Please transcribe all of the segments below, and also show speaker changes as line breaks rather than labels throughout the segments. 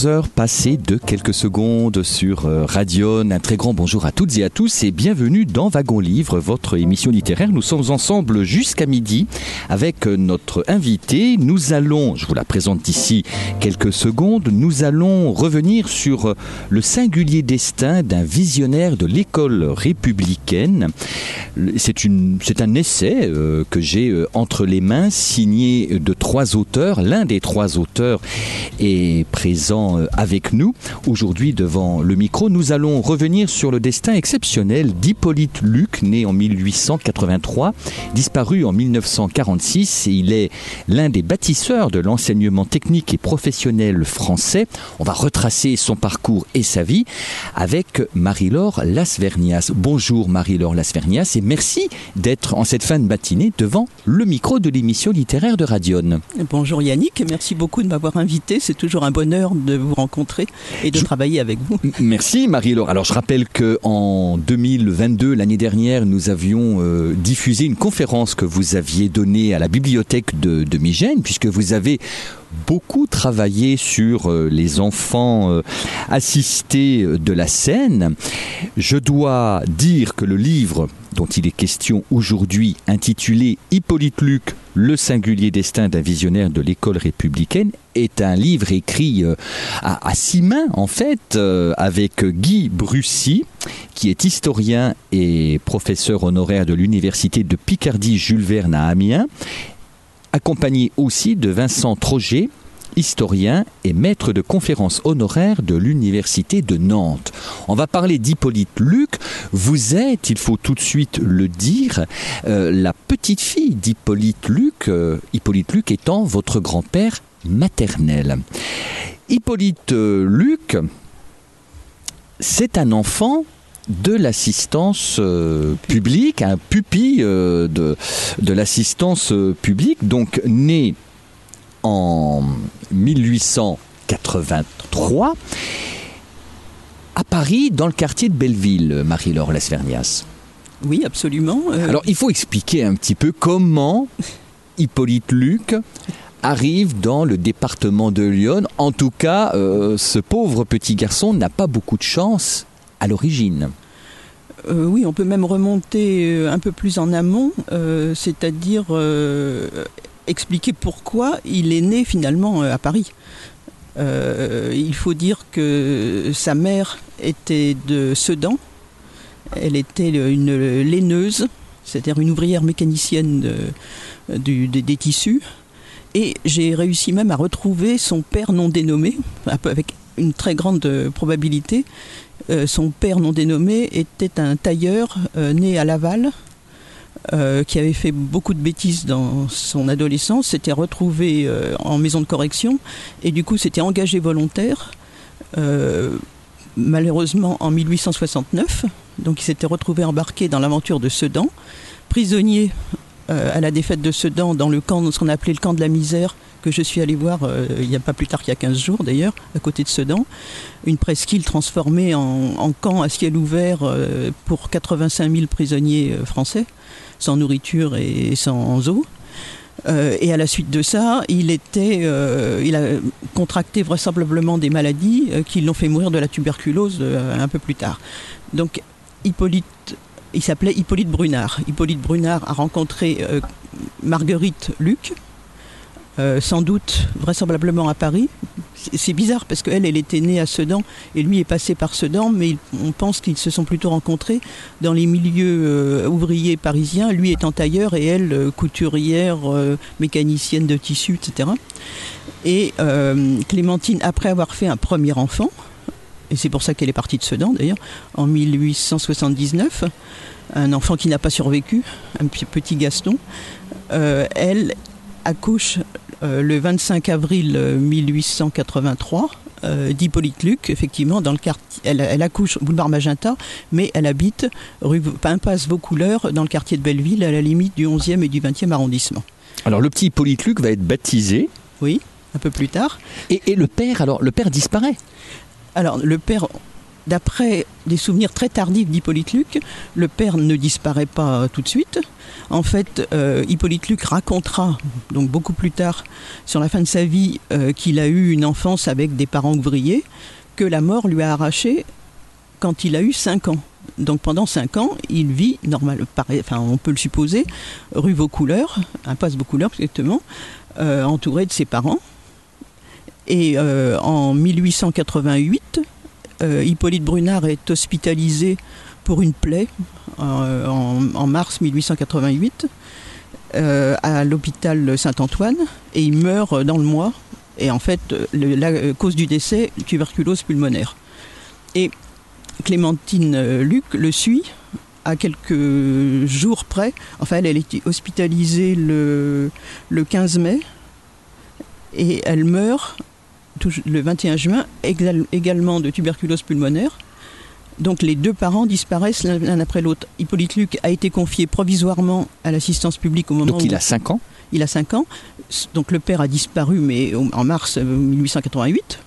11 heures passées de quelques secondes sur euh, Radion. Un très grand bonjour à toutes et à tous et bienvenue dans Wagon Livre, votre émission littéraire. Nous sommes ensemble jusqu'à midi avec euh, notre invité. Nous allons, je vous la présente ici quelques secondes, nous allons revenir sur euh, le singulier destin d'un visionnaire de l'école républicaine. C'est un essai que j'ai entre les mains signé de trois auteurs. L'un des trois auteurs est présent euh, avec nous. Aujourd'hui, devant le micro, nous allons revenir sur le destin exceptionnel d'Hippolyte Luc, né en 1883, disparu en 1946, et il est l'un des bâtisseurs de l'enseignement technique et professionnel français. On va retracer son parcours et sa vie avec Marie-Laure Lasvernias. Bonjour Marie-Laure Lasvernias et merci d'être en cette fin de matinée devant le micro de l'émission littéraire de Radion.
Bonjour Yannick, merci beaucoup de m'avoir invité. C'est toujours un bonheur de vous rencontrer et de travailler avec vous.
Merci Marie-Laure. Alors je rappelle que en 2022, l'année dernière, nous avions euh, diffusé une conférence que vous aviez donnée à la bibliothèque de, de Migène, puisque vous avez beaucoup travaillé sur euh, les enfants euh, assistés de la scène. Je dois dire que le livre dont il est question aujourd'hui, intitulé Hippolyte Luc, le singulier destin d'un visionnaire de l'école républicaine, est un livre écrit euh, à, six mains, en fait, avec Guy Brussy, qui est historien et professeur honoraire de l'université de Picardie Jules Verne à Amiens, accompagné aussi de Vincent Troget, historien et maître de conférences honoraire de l'Université de Nantes. On va parler d'Hippolyte Luc. Vous êtes, il faut tout de suite le dire, euh, la petite fille d'Hippolyte Luc, euh, Hippolyte Luc étant votre grand-père maternel. Hippolyte euh, Luc, c'est un enfant de l'assistance euh, publique, un pupille euh, de, de l'assistance euh, publique, donc né en 1883 à Paris, dans le quartier de Belleville, Marie-Laure Lasvernias.
Oui, absolument.
Alors, il faut expliquer un petit peu comment Hippolyte Luc arrive dans le département de Lyon. En tout cas, ce pauvre petit garçon n'a pas beaucoup de chance à l'origine.
Euh, oui, on peut même remonter euh, un peu plus en amont, euh, c'est-à-dire expliquer pourquoi il est né finalement à Paris. il faut dire que sa mère était de Sedan, elle était une laineuse, c'est-à-dire une ouvrière mécanicienne des tissus, et j'ai réussi même à retrouver son père non dénommé, avec une très grande probabilité, euh, son père non dénommé était un tailleur euh, né à Laval. Euh, qui avait fait beaucoup de bêtises dans son adolescence, s'était retrouvé en maison de correction et du coup s'était engagé volontaire, malheureusement en 1869. Donc il s'était retrouvé embarqué dans l'aventure de Sedan, prisonnier à la défaite de Sedan dans le camp, ce qu'on appelait le camp de la misère, que je suis allé voir euh, il n'y a pas plus tard qu'il y a 15 jours d'ailleurs, à côté de Sedan, une presqu'île transformée en, camp à ciel ouvert euh, pour 85 000 prisonniers euh, français, sans nourriture et sans eau. et à la suite de ça, il, était, il a contracté vraisemblablement des maladies qui l'ont fait mourir de la tuberculose un peu plus tard. Donc Hippolyte il s'appelait Hippolyte Brunard. Hippolyte Brunard a rencontré Marguerite Luc, euh, sans doute vraisemblablement à Paris. C'est bizarre parce qu'elle, elle était née à Sedan et lui est passé par Sedan, mais on pense qu'ils se sont plutôt rencontrés dans les milieux euh, ouvriers parisiens, lui étant tailleur et elle euh, couturière, mécanicienne de tissus, etc. Et Clémentine, après avoir fait un premier enfant, et c'est pour ça qu'elle est partie de Sedan d'ailleurs, en 1879, un enfant qui n'a pas survécu, un petit Gaston, elle accouche le 25 avril 1883 d'Hippolyte Luc, effectivement, dans le quartier. Elle, accouche boulevard Magenta, mais elle habite rue Impasse Vaucouleurs, dans le quartier de Belleville, à la limite du 11e et du 20e arrondissement.
Alors, le petit Hippolyte Luc va être baptisé.
Oui un peu plus tard.
Et, le père, alors, le père disparaît
Alors, le père, d'après des souvenirs très tardifs d'Hippolyte Luc, le père ne disparaît pas tout de suite. En fait, euh, Hippolyte Luc racontera, donc beaucoup plus tard, sur la fin de sa vie, euh, qu'il a eu une enfance avec des parents ouvriers, que la mort lui a arraché quand il a eu 5 ans. Donc pendant 5 ans, il vit normal, enfin on peut le supposer, rue Vaucouleurs, impasse Vaucouleurs exactement, euh, entouré de ses parents. Et en 1888, euh, Hippolyte Brunard est hospitalisé pour une plaie euh, en, mars 1888 à l'hôpital Saint-Antoine et il meurt dans le mois. Et en fait, la cause du décès, tuberculose pulmonaire. Et Clémentine Luc le suit à quelques jours près. Enfin, elle, elle est hospitalisée le, le 15 mai et elle meurt le 21 juin, également de tuberculose pulmonaire. Donc les deux parents disparaissent l'un après l'autre. Hippolyte Luc a été confié provisoirement à l'assistance publique au moment
Donc il a 5 ans
Il a 5 ans. Donc le père a disparu, mais en mars 1888.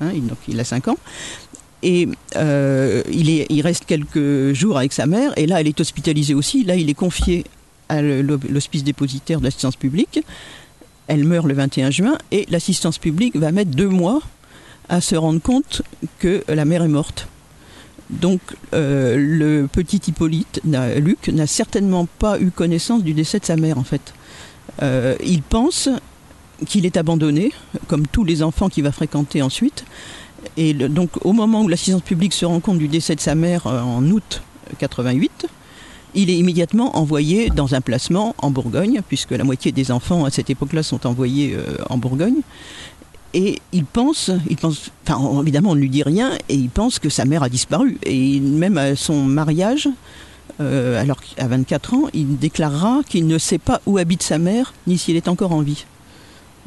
Euh, hein, donc il a 5 ans. Et euh, il, est, il reste quelques jours avec sa mère, et là elle est hospitalisée aussi. Là il est confié à l'hospice dépositaire de l'assistance publique. Elle meurt le 21 juin et l'assistance publique va mettre deux mois à se rendre compte que la mère est morte. Donc euh, le petit Hippolyte, Luc, n'a certainement pas eu connaissance du décès de sa mère en fait. Euh, il pense qu'il est abandonné, comme tous les enfants qu'il va fréquenter ensuite. Et donc au moment où l'assistance publique se rend compte du décès de sa mère euh, en août 88, il est immédiatement envoyé dans un placement en Bourgogne, puisque la moitié des enfants à cette époque-là sont envoyés euh, en Bourgogne. Et il pense, il pense, enfin évidemment on ne lui dit rien, et il pense que sa mère a disparu. Et même à son mariage, euh, alors qu'à 24 ans, il déclarera qu'il ne sait pas où habite sa mère, ni s'il est encore en vie.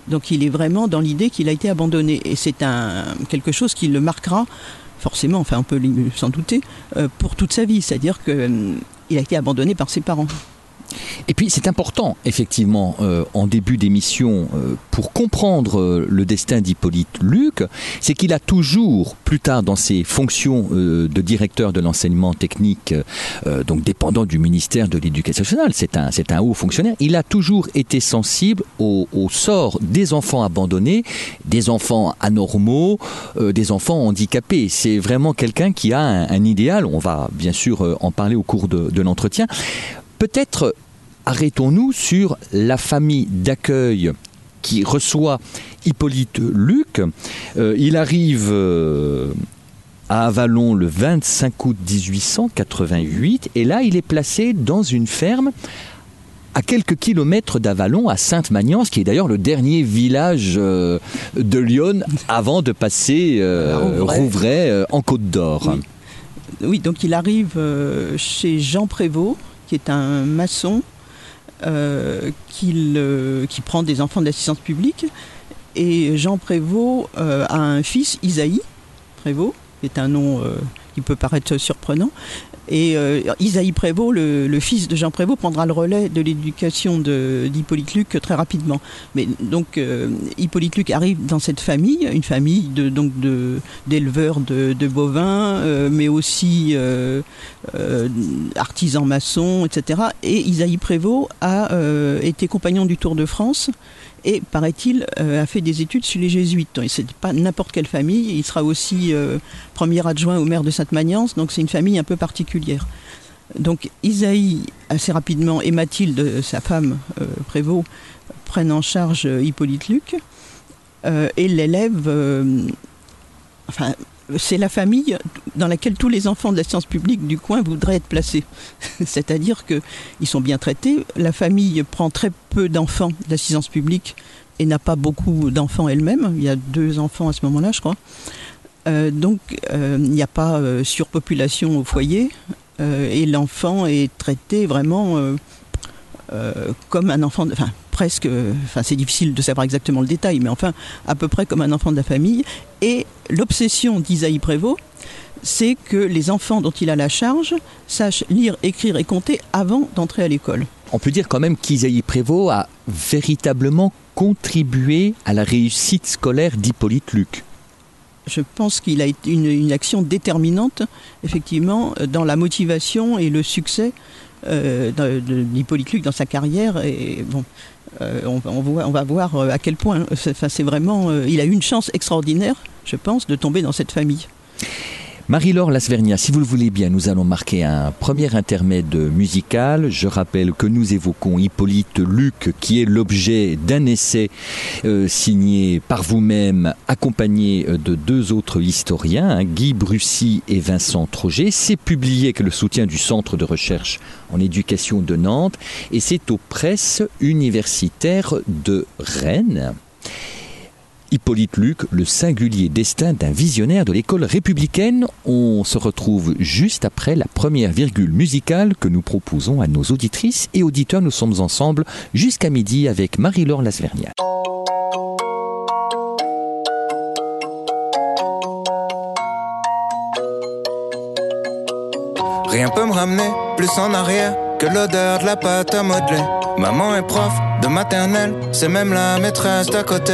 Donc il est vraiment dans l'idée qu'il a été abandonné. Et c'est un, quelque chose qui le marquera forcément, enfin on peut s'en douter, euh, pour toute sa vie. C'est-à-dire que il a été abandonné par ses parents.
Et puis c'est important, effectivement, euh, en début d'émission, euh, pour comprendre euh, le destin d'Hippolyte Luc, c'est qu'il a toujours, plus tard dans ses fonctions de directeur de l'enseignement technique, donc dépendant du ministère de l'Éducation nationale, c'est un, haut fonctionnaire, il a toujours été sensible au, sort des enfants abandonnés, des enfants anormaux, des enfants handicapés. C'est vraiment quelqu'un qui a un, idéal, on va bien sûr en parler au cours de l'entretien. Peut-être arrêtons-nous sur la famille d'accueil qui reçoit Hippolyte Luc. Euh, il arrive euh, à Avalon le 25 août 1888 et là il est placé dans une ferme à quelques kilomètres d'Avalon, à Sainte-Magnance, qui est d'ailleurs le dernier village euh, de Lyon avant de passer Rouvray, en Côte d'Or.
Oui. oui. donc il arrive chez Jean Prévost, qui est un maçon euh, euh, qui prend des enfants d'assistance publique. Et Jean Prévost euh, a un fils, Isaïe Prévost, qui est un nom qui peut paraître surprenant. Et Isaïe Prévost, le, fils de Jean Prévost, prendra le relais de l'éducation d'Hippolyte Luc très rapidement. Mais donc Hippolyte Luc arrive dans cette famille, une famille de, donc d'éleveurs de, bovins, mais aussi euh, artisan maçon, etc. Et Isaïe Prévost a euh, été compagnon du Tour de France et, paraît-il, euh, a fait des études sur les jésuites. C'est pas n'importe quelle famille. Il sera aussi premier adjoint au maire de Sainte-Magnance, donc c'est une famille un peu particulière. Donc Isaïe, assez rapidement, et Mathilde, sa femme Prévost, prennent en charge Hippolyte Luc. et l'élève, enfin, c'est la famille dans laquelle tous les enfants de la science publique du coin voudraient être placés. C'est-à-dire qu'ils sont bien traités. La famille prend très peu d'enfants de la publique et n'a pas beaucoup d'enfants elle-même. Il y a deux enfants à ce moment-là, je crois. Euh, donc, euh, il n'y a pas euh, surpopulation au foyer et l'enfant est traité vraiment comme un enfant, de- enfin presque, enfin c'est difficile de savoir exactement le détail, mais enfin à peu près comme un enfant de la famille. Et l'obsession d'Isaïe Prévost, c'est que les enfants dont il a la charge sachent lire, écrire et compter avant d'entrer à l'école.
On peut dire quand même qu'Isaïe Prévost a véritablement contribué à la réussite scolaire d'Hippolyte Luc.
Je pense qu'il a été une, une action déterminante, effectivement, dans la motivation et le succès euh, d'Hippolyte Luc dans sa carrière. Et bon, on, va- on va voir euh, à quel point. euh, c'est- vraiment. euh, il a eu une chance extraordinaire, je pense, de tomber dans cette famille.
Marie-Laure Lasvernia, si vous le voulez bien, nous allons marquer un premier intermède musical. Je rappelle que nous évoquons Hippolyte Luc, qui est l'objet d'un essai euh, signé par vous-même, accompagné euh, de deux autres historiens, hein, Guy Brussy et Vincent Troget. C'est publié avec le soutien du Centre de recherche en éducation de Nantes et c'est aux presses universitaires de Rennes. Hippolyte Luc, le singulier destin d'un visionnaire de l'école républicaine. On se retrouve juste après la première virgule musicale que nous proposons à nos auditrices et auditeurs. Nous sommes ensemble jusqu'à midi avec Marie-Laure Lasvernia.
Rien peut me ramener plus en arrière que l'odeur de la pâte à modeler. Maman est prof de maternelle, c'est même la maîtresse d'à côté.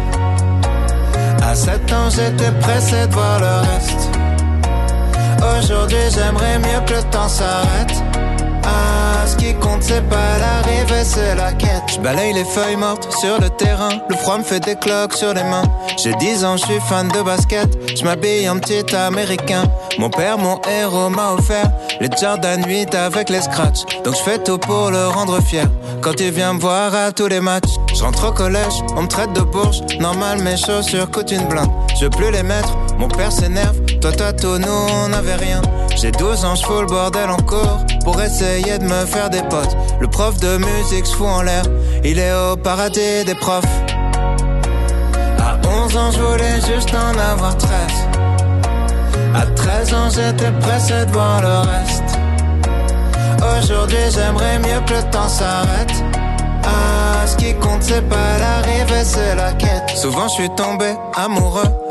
À 7 ans, j'étais pressé de voir le reste. Aujourd'hui, j'aimerais mieux que le temps s'arrête. Ah, ce qui compte, c'est pas l'arrivée, c'est la quête. Je balaye les feuilles mortes sur le terrain. Le froid me fait des cloques sur les mains. J'ai 10 ans, je suis fan de basket. Je m'habille en petit américain. Mon père, mon héros, m'a offert les Jordan 8 avec les scratchs. Donc je fais tout pour le rendre fier. Quand il vient me voir à tous les matchs, je rentre au collège, on me traite de bourge. Normal, mes chaussures coûtent une blinde. Je veux plus les mettre, mon père s'énerve. Toi, toi, tout, nous, on n'avait rien. J'ai 12 ans, je fous le bordel en cours pour essayer de me faire des potes. Le prof de musique se fout en l'air, il est au paradis des profs. À 11 ans, je voulais juste en avoir 13. À 13 ans, j'étais pressé de voir le reste. Aujourd'hui, j'aimerais mieux que le temps s'arrête. Ah, ce qui compte, c'est pas l'arrivée, c'est la quête. Souvent, je suis tombé amoureux,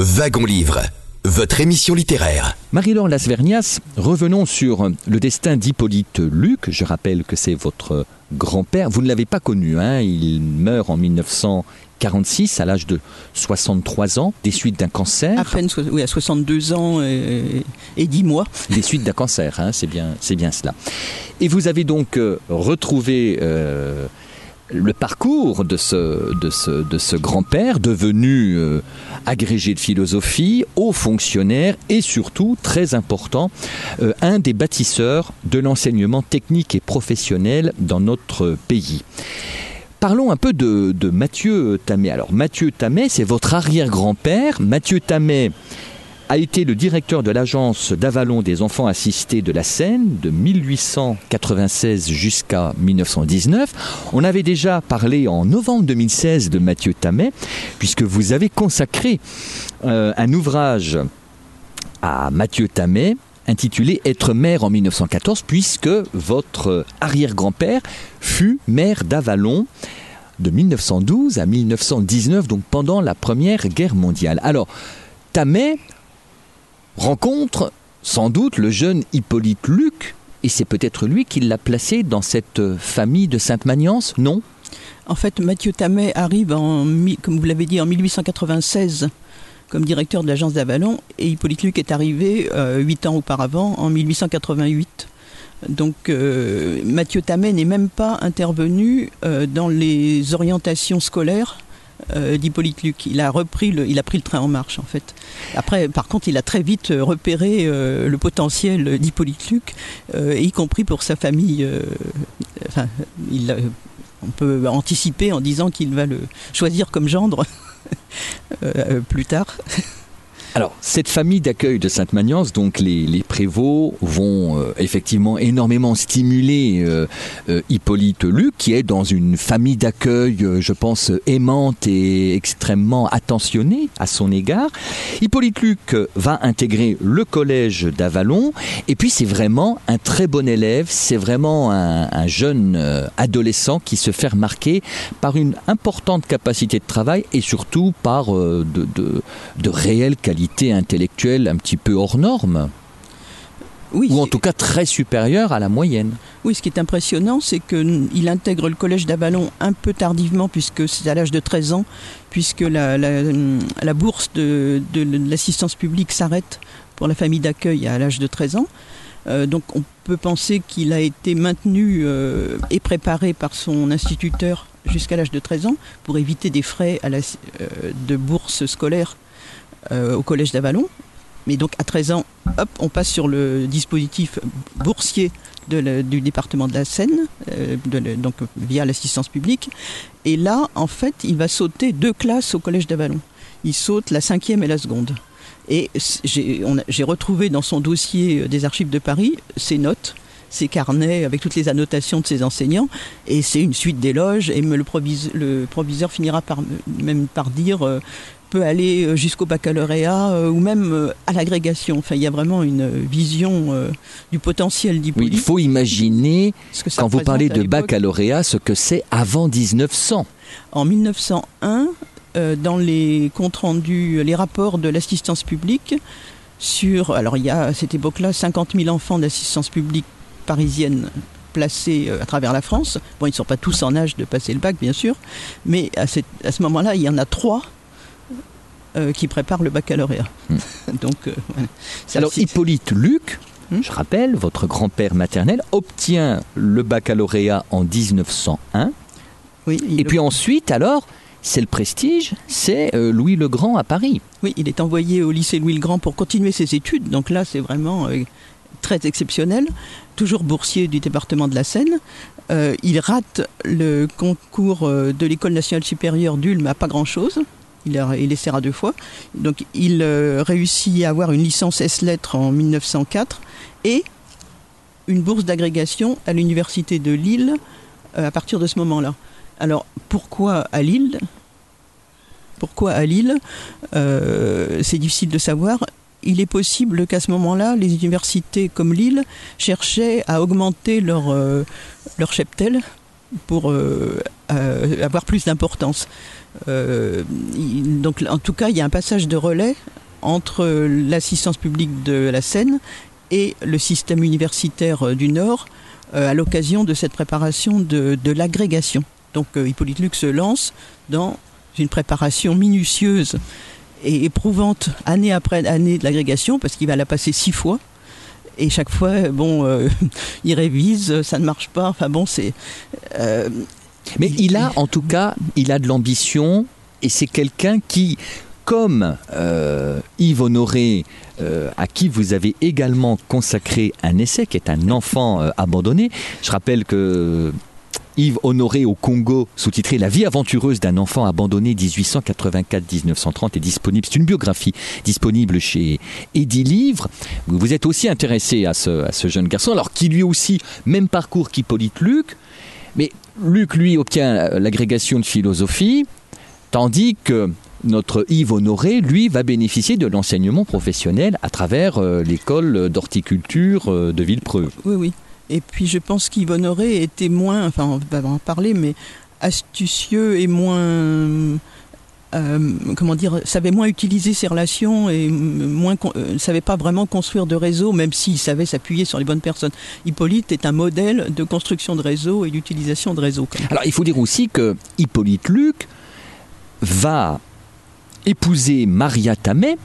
Wagon Livre, votre émission littéraire.
Marie-Laure Lasvernias, revenons sur le destin d'Hippolyte Luc. Je rappelle que c'est votre grand-père. Vous ne l'avez pas connu, hein il meurt en 1946 à l'âge de 63 ans des suites d'un cancer.
À peine, oui, à 62 ans et, et 10 mois.
des suites d'un cancer, hein, c'est bien, c'est bien cela. Et vous avez donc euh, retrouvé euh, le parcours de ce, grand-père devenu euh, agrégé de philosophie, haut fonctionnaire et surtout, très important, euh, un des bâtisseurs de l'enseignement technique et professionnel dans notre pays. Parlons un peu de, de Mathieu Tamet. Alors Mathieu Tamet, c'est votre arrière-grand-père. Mathieu Tamet a été le directeur de l'agence d'Avalon des enfants assistés de la Seine de 1896 jusqu'à 1919. On avait déjà parlé en novembre 2016 de Mathieu Tamet, puisque vous avez consacré euh, un ouvrage à Mathieu Tamet intitulé Être maire en 1914, puisque votre arrière-grand-père fut maire d'Avalon de 1912 à 1919, donc pendant la Première Guerre mondiale. Alors, Tamet rencontre sans doute le jeune Hippolyte Luc, et c'est peut-être lui qui l'a placé dans cette famille de Sainte-Magnance, non?
En fait, Mathieu Tamet arrive, en, comme vous l'avez dit, en 1896 comme directeur de l'agence d'Avalon, et Hippolyte Luc est arrivé euh, huit ans auparavant, en 1888. Donc euh, Mathieu Tamet n'est même pas intervenu euh, dans les orientations scolaires d'Hippolyte Luc. Il a repris le, pris le train en marche en fait. Après, par contre, il a très vite repéré le potentiel d'Hippolyte Luc, y compris pour sa famille. on peut anticiper en disant qu'il va le choisir comme gendre euh, plus tard.
Alors, cette famille d'accueil de Sainte-Magnance, donc les, les, prévôts vont euh, effectivement énormément stimuler euh, euh, Hippolyte Luc, qui est dans une famille d'accueil, je pense, aimante et extrêmement attentionnée à son égard. Hippolyte Luc va intégrer le collège d'Avalon, et puis c'est vraiment un très bon élève, c'est vraiment un, un jeune adolescent qui se fait remarquer par une importante capacité de travail et surtout par de réelles qualités intellectuelle un petit peu hors norme.
Oui,
ou en tout cas très supérieure à la moyenne.
Oui, ce qui est impressionnant, c'est qu'il intègre le collège d'Avalon un peu tardivement, puisque c'est à l'âge de 13 ans, puisque la, la, bourse de, de, l'assistance publique s'arrête pour la famille d'accueil à l'âge de 13 ans. Euh, donc on peut penser qu'il a été maintenu euh, et préparé par son instituteur jusqu'à l'âge de 13 ans pour éviter des frais à la, euh, de bourse scolaire au collège d'Avalon. Mais donc à 13 ans, hop, on passe sur le dispositif boursier du département de la Seine, euh, donc via l'assistance publique. Et là, en fait, il va sauter deux classes au collège d'Avalon. Il saute la cinquième et la seconde. Et j'ai retrouvé dans son dossier des archives de Paris ses notes ses carnets avec toutes les annotations de ses enseignants et c'est une suite d'éloges et le proviseur, finira par même par dire euh, peut aller euh, jusqu'au baccalauréat euh, ou même euh, à l'agrégation. Enfin, il y a vraiment une vision du potentiel d'Hippolyte.
Oui, il faut imaginer, quand vous parlez de baccalauréat, ce que c'est avant 1900.
En 1901, dans les comptes rendus, les rapports de l'assistance publique, sur, alors il y a à cette époque-là 50 000 enfants d'assistance publique parisienne placés à travers la France. Bon, ils ne sont pas tous en âge de passer le bac, bien sûr, mais à, à ce moment-là, il y en a trois euh, qui prépare le baccalauréat. Hmm.
Donc, euh, Alors, Hippolyte Luc, hmm? je rappelle, votre grand-père maternel, obtient le baccalauréat en 1901.
Oui,
et puis ensuite, alors, c'est le prestige, c'est euh, Louis le Grand à Paris.
Oui, il est envoyé au lycée Louis le Grand pour continuer ses études. Donc là, c'est vraiment très exceptionnel. Toujours boursier du département de la Seine. il rate le concours de l'école nationale supérieure d'Ulm à pas grand-chose il, il essaiera deux fois. Donc il euh, réussit à avoir une licence S-lettres en 1904 et une bourse d'agrégation à l'université de Lille euh, à partir de ce moment-là. Alors pourquoi à Lille? Pourquoi à Lille? Euh, C'est difficile de savoir. Il est possible qu'à ce moment-là, les universités comme Lille cherchaient à augmenter leur, leur cheptel pour avoir plus d'importance. Euh, donc, en tout cas, il y a un passage de relais entre l'assistance publique de la Seine et le système universitaire euh, du Nord euh, à l'occasion de cette préparation de, l'agrégation. Donc Hippolyte Luc se lance dans une préparation minutieuse et éprouvante année après année de l'agrégation parce qu'il va la passer six fois. Et chaque fois, bon, il révise, ça ne marche pas. Enfin bon, c'est.
Mais il a, en tout cas, il a de l'ambition et c'est quelqu'un qui, comme euh, Yves Honoré, euh, à qui vous avez également consacré un essai, qui est un enfant euh, abandonné. Je rappelle que Yves Honoré au Congo, sous-titré La vie aventureuse d'un enfant abandonné 1884-1930 est disponible. C'est une biographie disponible chez Eddy Livre. Vous êtes aussi intéressé à ce, à ce jeune garçon, alors qui lui aussi, même parcours qu'Hippolyte Luc, mais Luc, lui, obtient l'agrégation de philosophie, tandis que notre Yves Honoré, lui, va bénéficier de l'enseignement professionnel à travers euh, l'école d'horticulture euh, de Villepreux.
Oui, oui. Et puis je pense qu'Yves Honoré était moins, enfin on va en parler, mais astucieux et moins euh, comment dire, savait moins utiliser ses relations et moins ne euh, savait pas vraiment construire de réseau, même s'il savait s'appuyer sur les bonnes personnes. Hippolyte est un modèle de construction de réseau et d'utilisation de réseau.
Alors il faut dire aussi que Hippolyte Luc va épouser Maria Tamé.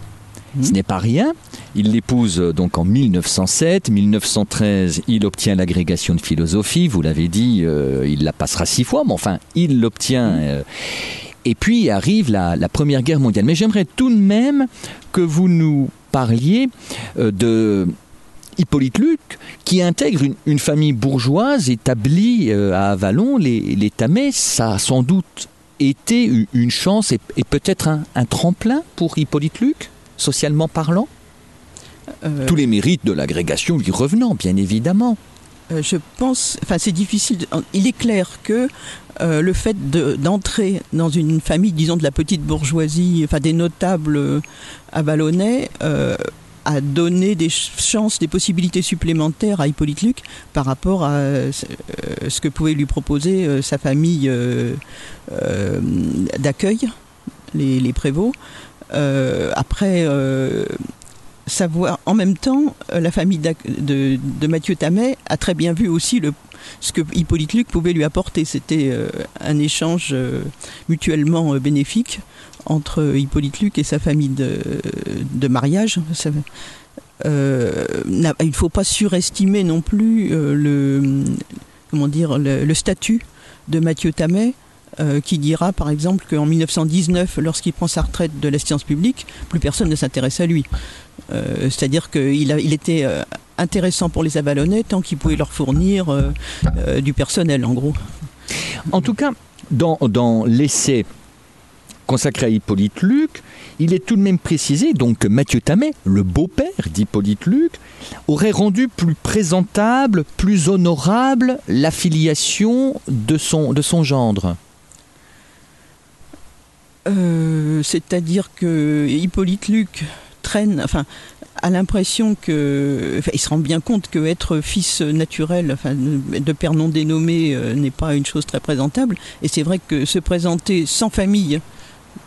Ce hmm. n'est pas rien. Il l'épouse euh, donc en 1907. 1913, il obtient l'agrégation de philosophie. Vous l'avez dit, il la passera six fois, mais enfin, il l'obtient. Hmm. Et puis arrive la, Première Guerre mondiale. Mais j'aimerais tout de même que vous nous parliez euh, de Hippolyte Luc, qui intègre une, famille bourgeoise établie euh, à Avalon, les, les. Ça a sans doute été une chance et, peut-être un, tremplin pour Hippolyte Luc, socialement parlant euh, Tous les mérites de l'agrégation lui revenant, bien évidemment.
Je pense, enfin c'est difficile. il est clair que euh, le fait d'entrer dans une famille, disons de la petite bourgeoisie, enfin des notables euh, à euh, a donné des chances, des possibilités supplémentaires à Hippolyte Luc par rapport à ce que pouvait lui proposer sa famille d'accueil, les, prévôts. après, savoir en même temps, la famille de, Mathieu Tamet a très bien vu aussi ce que Hippolyte Luc pouvait lui apporter. C'était euh, un échange euh, mutuellement euh, bénéfique entre Hippolyte Luc et sa famille de, de mariage. il ne faut pas surestimer non plus le, comment dire, le, statut de Mathieu Tamet. qui dira par exemple qu'en 1919, lorsqu'il prend sa retraite de la science publique, plus personne ne s'intéresse à lui. C'est-à-dire qu'il il était intéressant pour les Avalonnais tant qu'ils pouvaient leur fournir euh, euh, du personnel, en gros.
En tout cas, dans, dans l'essai consacré à Hippolyte Luc, il est tout de même précisé donc que Mathieu Tamet, le beau-père d'Hippolyte Luc, aurait rendu plus présentable, plus honorable l'affiliation de son, de son gendre.
Euh, c'est-à-dire que Hippolyte Luc traîne, enfin, a l'impression que, il se rend bien compte que être fils naturel, enfin, de père non dénommé, euh, n'est pas une chose très présentable. Et c'est vrai que se présenter sans famille,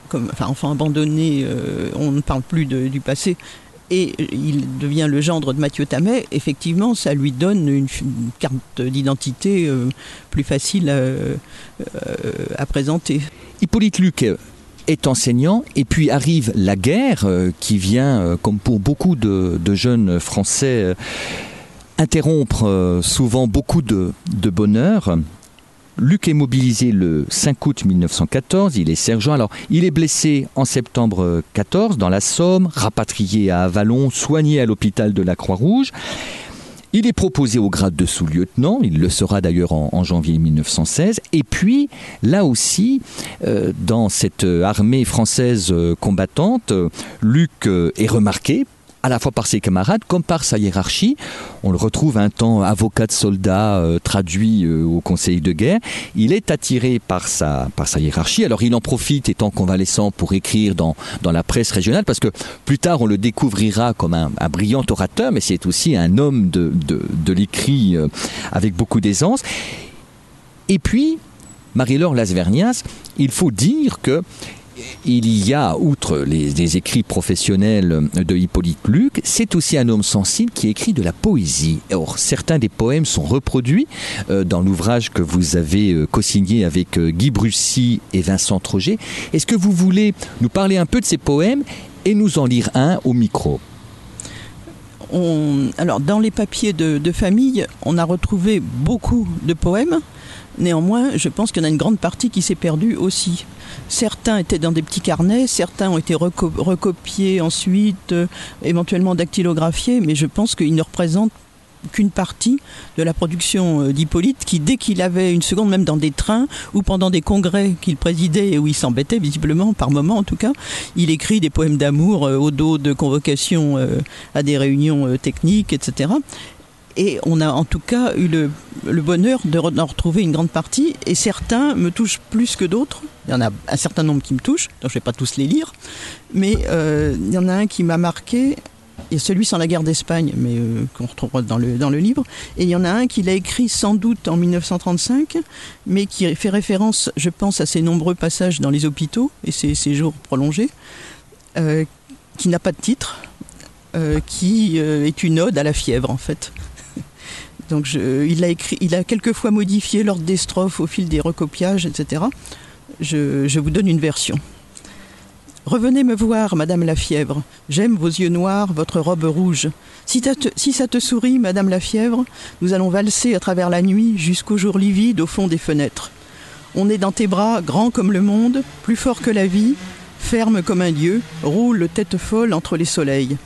comme, enfin, enfant abandonné, euh, on ne parle plus du passé. Et il devient le gendre de Mathieu Tamet. Effectivement, ça lui donne une, carte d'identité euh, plus facile à, à présenter.
Hippolyte Luc est enseignant et puis arrive la guerre euh, qui vient, euh, comme pour beaucoup de, jeunes Français, euh, interrompre souvent beaucoup de, bonheur. Luc est mobilisé le 5 août 1914, il est sergent. Alors, il est blessé en septembre 14 dans la Somme, rapatrié à Avalon, soigné à l'hôpital de la Croix-Rouge. Il est proposé au grade de sous-lieutenant, il le sera d'ailleurs en, janvier 1916. Et puis, là aussi, euh, dans cette armée française euh, combattante, Luc euh, est remarqué à la fois par ses camarades comme par sa hiérarchie. On le retrouve un temps avocat de soldat euh, traduit euh, au conseil de guerre. Il est attiré par sa, par sa hiérarchie. Alors il en profite étant convalescent pour écrire dans, dans la presse régionale parce que plus tard on le découvrira comme un, brillant orateur mais c'est aussi un homme de, de, l'écrit euh, avec beaucoup d'aisance. Et puis, Marie-Laure Lasvernias, il faut dire que il y a, outre les, écrits professionnels de Hippolyte Luc, c'est aussi un homme sensible qui écrit de la poésie. Or, certains des poèmes sont reproduits euh, dans l'ouvrage que vous avez euh, co-signé avec euh, Guy Brussy et Vincent Troget. Est-ce que vous voulez nous parler un peu de ces poèmes et nous en lire un au micro?
Alors, dans les papiers de, famille, on a retrouvé beaucoup de poèmes. Néanmoins, je pense qu'il y en a une grande partie qui s'est perdue aussi. Certains étaient dans des petits carnets, certains ont été recopiés ensuite, euh, éventuellement dactylographiés, mais je pense qu'ils ne représentent qu'une partie de la production euh, d'Hippolyte qui, dès qu'il avait une seconde, même dans des trains ou pendant des congrès qu'il présidait et où il s'embêtait visiblement, par moment en tout cas, il écrit des poèmes d'amour euh, au dos de convocations à des réunions techniques, etc. Et on a en tout cas eu le, bonheur d'en retrouver une grande partie. Et certains me touchent plus que d'autres. Il y en a un certain nombre qui me touchent, donc je ne vais pas tous les lire. Mais euh, il y en a un qui m'a marqué. A celui sans la guerre d'Espagne, mais euh, qu'on retrouvera dans le, dans le livre. Et il y en a un qu'il a écrit sans doute en 1935, mais qui fait référence, je pense, à ses nombreux passages dans les hôpitaux et ses séjours prolongés, euh, qui n'a pas de titre, qui est une ode à la fièvre, en fait. Donc il, a écrit, il a quelquefois modifié l'ordre des strophes au fil des recopiages, etc. Je, vous donne une version. Revenez me voir, Madame la fièvre. J'aime vos yeux noirs, votre robe rouge. Si, si ça te sourit, Madame la fièvre, nous allons valser à travers la nuit jusqu'au jour livide au fond des fenêtres. On est dans tes bras, grand comme le monde, plus fort que la vie, ferme comme un dieu, roule tête folle entre les soleils.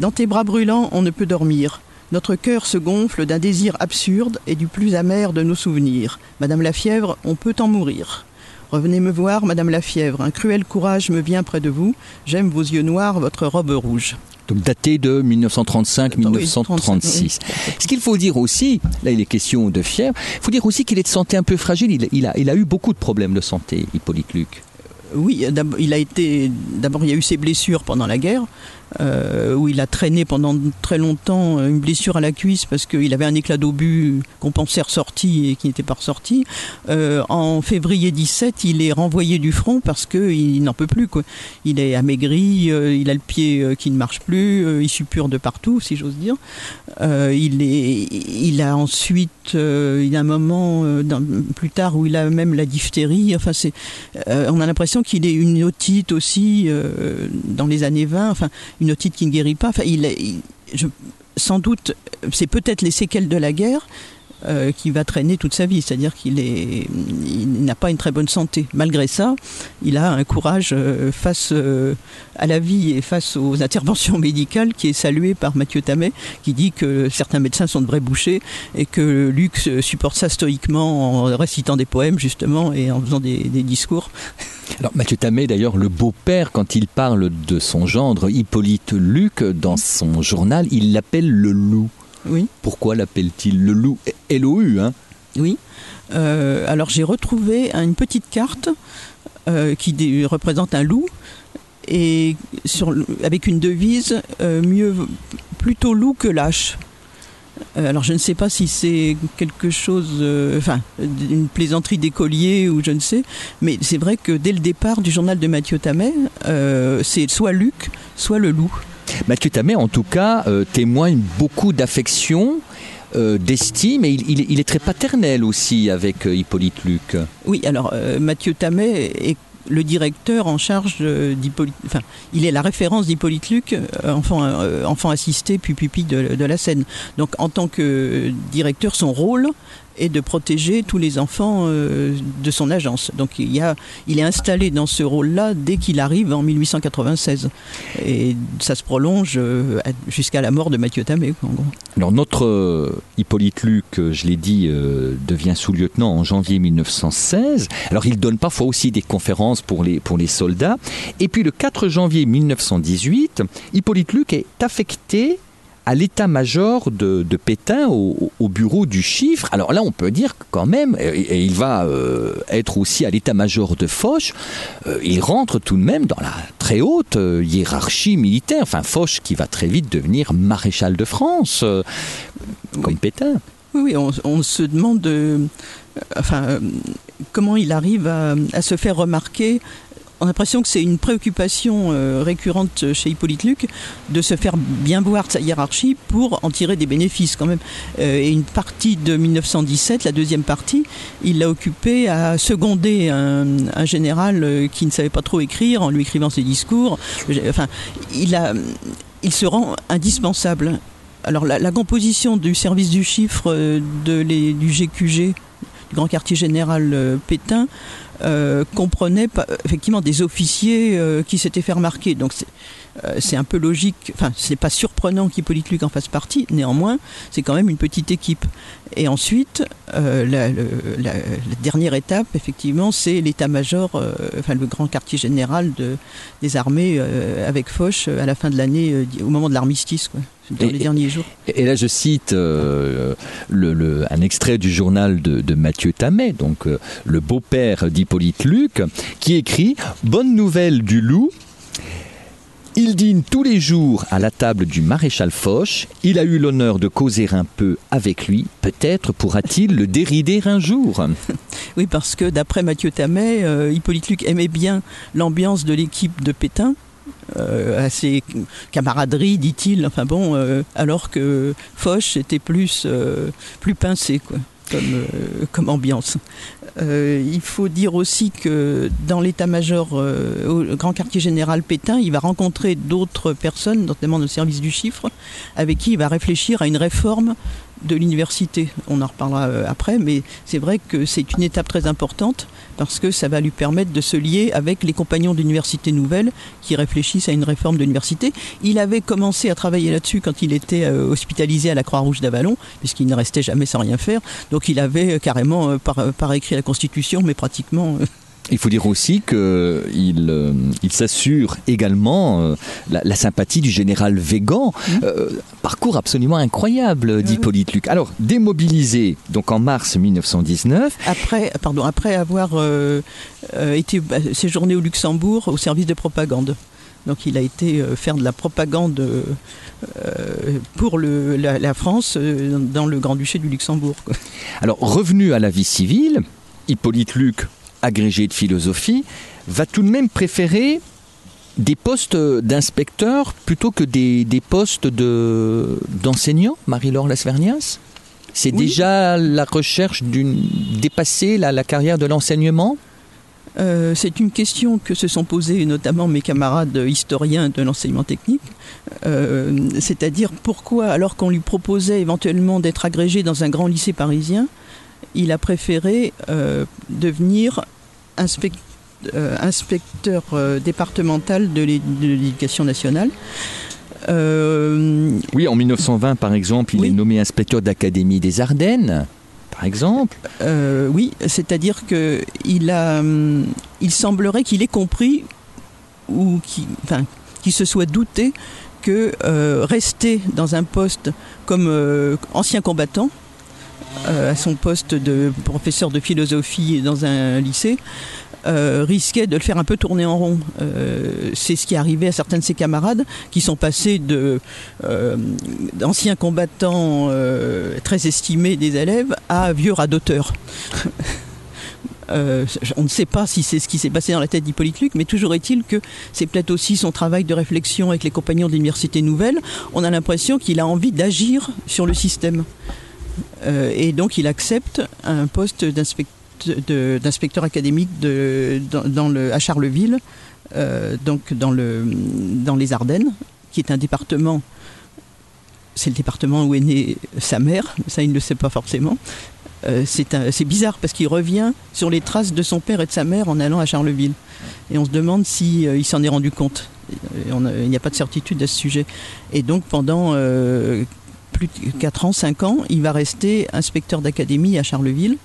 Dans tes bras brûlants, on ne peut dormir. Notre cœur se gonfle d'un désir absurde et du plus amer de nos souvenirs. Madame la fièvre, on peut en mourir. Revenez me voir, Madame la fièvre. Un cruel courage me vient près de vous. J'aime vos yeux noirs, votre robe rouge.
Donc daté de 1935-1936. Ce qu'il faut dire aussi, là il est question de fièvre, il faut dire aussi qu'il est de santé un peu fragile. Il, il a, il a eu beaucoup de problèmes de santé, Hippolyte Luc.
Oui, il a été. D'abord, il y a eu ses blessures pendant la guerre, euh, où il a traîné pendant très longtemps une blessure à la cuisse parce qu'il avait un éclat d'obus qu'on pensait ressorti et qui n'était pas ressorti. Euh, en février 17, il est renvoyé du front parce qu'il n'en peut plus. Quoi. Il est amaigri, euh, il a le pied euh, qui ne marche plus, euh, il suppure de partout, si j'ose dire. Euh, il, est, il a ensuite, euh, il y a un moment euh, plus tard où il a même la diphtérie. Enfin, c'est, euh, on a l'impression qu'il est une otite aussi euh, dans les années 20. Enfin, une otite qui ne guérit pas. Sans doute, c'est peut-être les séquelles de la guerre. euh, qui va traîner toute sa vie, c'est-à-dire qu'il n'a pas une très bonne santé. Malgré ça, il a un courage euh, face euh, à la vie et face aux interventions médicales qui est salué par Mathieu Tamet, qui dit que certains médecins sont de vrais bouchers et que Luc supporte ça stoïquement en récitant des poèmes justement et en faisant des discours.
Alors Mathieu Tamet, d'ailleurs, le beau-père, quand il parle de son gendre Hippolyte Luc, dans son journal, il l'appelle le loup.
Oui.
Pourquoi l'appelle-t-il le loup? L-O-U, hein
Oui. Euh, alors j'ai retrouvé une petite carte euh, qui représente un loup et sur, avec une devise euh, mieux plutôt loup que lâche. Euh, alors je ne sais pas si c'est quelque chose, euh, enfin une plaisanterie d'écolier ou je ne sais, mais c'est vrai que dès le départ du journal de Mathieu Tamet, euh, c'est soit Luc, soit le loup.
Mathieu Tamet, en tout cas, euh, témoigne beaucoup d'affection, euh, d'estime, et il, il est- il est très paternel aussi avec euh, Hippolyte Luc.
Oui, alors euh, Mathieu Tamet est le directeur en charge euh, d'Hippolyte. Enfin, il est la référence d'Hippolyte Luc, euh, enfant, euh, enfant assisté puis pupille de, de la Seine. Donc, en tant que directeur, son rôle est de protéger tous les enfants euh, de son agence. Donc, il, y a, il est installé dans ce rôle-là dès qu'il arrive en 1896. Et ça se prolonge euh, jusqu'à la mort de Mathieu quoi, en gros.
Alors notre euh, Hippolyte Luc, je l'ai dit, devient sous-lieutenant en janvier 1916. Alors il donne parfois aussi des conférences pour les, pour les soldats. Et puis le 4 janvier 1918, Hippolyte Luc est affecté à l'état-major de, de Pétain, au, au bureau du chiffre. Alors là, on peut dire que quand même, et, et il va euh, être aussi à l'état-major de Foch, euh, il rentre tout de même dans la très haute euh, hiérarchie militaire. Enfin, Foch qui va très vite devenir maréchal de France, comme Pétain.
Oui, oui, on, on se demande enfin, comment il arrive à, à se faire remarquer. On a l'impression que c'est une préoccupation euh, récurrente chez Hippolyte Luc de se faire bien voir de sa hiérarchie pour en tirer des bénéfices quand même. Euh, et une partie de 1917, la deuxième partie, il l'a occupé à seconder un, général euh, qui ne savait pas trop écrire en lui écrivant ses discours. Enfin, il, se rend indispensable alors la, composition du service du chiffre de les- du GQG, du Grand Quartier Général Pétain, euh, comprenait pas- effectivement des officiers euh, qui s'étaient fait remarquer. Donc c'est euh, c'est un peu logique, enfin c'est pas surprenant qu'Hippolyte Luc en fasse partie, néanmoins c'est quand même une petite équipe. Et ensuite, euh, la, le- la- la dernière étape, effectivement, c'est l'état-major, euh, enfin le grand quartier général de, des armées euh, avec Foch euh, à la fin de l'année, euh, au moment de l'armistice, quoi, dans
Et-
les derniers jours.
Et là, je cite euh, le- le- un extrait du journal de, de Mathieu Tamet, donc euh, le beau-père d'Hippolyte Luc, qui écrit Bonne nouvelle du loup. Il dîne tous les jours à la table du maréchal Foch. Il a eu l'honneur de causer un peu avec lui. Peut-être pourra-t-il le dérider un jour.
Oui, parce que d'après Mathieu Tamet, euh, Hippolyte Luc aimait bien l'ambiance de l'équipe de Pétain. Euh, assez camaraderie, dit-il. Enfin bon, euh, alors que Foch était plus, plus pincé, comme, euh, comme ambiance. Euh, il faut dire aussi que dans l'état-major euh, au grand quartier général Pétain, il va rencontrer d'autres personnes, notamment le service du chiffre, avec qui il va réfléchir à une réforme de l'université. On en reparlera après, mais c'est vrai que c'est une étape très importante parce que ça va lui permettre de se lier avec les compagnons d'université nouvelle qui réfléchissent à une réforme de l'université. Il avait commencé à travailler là-dessus quand il était euh, hospitalisé à la Croix-Rouge d'Avalon, puisqu'il ne restait jamais sans rien faire. Donc il avait euh, carrément euh, par, écrit la Constitution, mais pratiquement
Il faut dire aussi qu'il euh, il s'assure également euh, la, la sympathie du général Végan. Euh, parcours absolument incroyable d'Hippolyte Luc. Alors, démobilisé donc en mars 1919,
après, pardon, après avoir euh, été bah, séjourné au Luxembourg au service de propagande. Donc il a été faire de la propagande pour le, la, la France dans le Grand-Duché du Luxembourg.
Alors, revenu à la vie civile, Hippolyte Luc, agrégé de philosophie, va tout de même préférer des postes d'inspecteur plutôt que des, des postes de- d'enseignant, Marie-Laure Lasvernias? C'est
Oui.
déjà la recherche d'une dépasser la, la carrière de l'enseignement?
Euh, c'est une question que se sont posées notamment mes camarades historiens de l'enseignement technique. Euh, C'est-à-dire pourquoi, alors qu'on lui proposait éventuellement d'être agrégé dans un grand lycée parisien, il a préféré euh, devenir euh, inspecteur euh, départemental de l'é- de l'éducation nationale.
Oui, en 1920, par exemple, il
Oui.
est nommé inspecteur d'académie des Ardennes, par exemple.
Euh, oui, c'est-à-dire que il a, hum, il semblerait qu'il ait compris ou qu'il, enfin, qu'il se soit douté que euh, rester dans un poste comme euh, ancien combattant, à son poste de professeur de philosophie dans un lycée, euh, risquait de le faire un peu tourner en rond. Euh, c'est ce qui est arrivé à certains de ses camarades qui sont passés de euh, d'anciens combattants euh, très estimés des élèves à vieux radoteurs. Euh, on ne sait pas si c'est ce qui s'est passé dans la tête d'Hippolyte Luc, mais toujours est-il que c'est peut-être aussi son travail de réflexion avec les compagnons de l'Université Nouvelle. On a l'impression qu'il a envie d'agir sur le système. Euh, et donc il accepte un poste d'inspecteur académique dans, le, à Charleville, euh, donc dans, le, dans les Ardennes, qui est un département, c'est le département où est née sa mère, ça il ne le sait pas forcément. Euh, c'est bizarre parce qu'il revient sur les traces de son père et de sa mère en allant à Charleville. Et on se demande si euh, s'en est rendu compte. Il n'y a pas de certitude à ce sujet. Et donc pendant plus de 4 ans, 5 ans, il va rester inspecteur d'académie à Charleville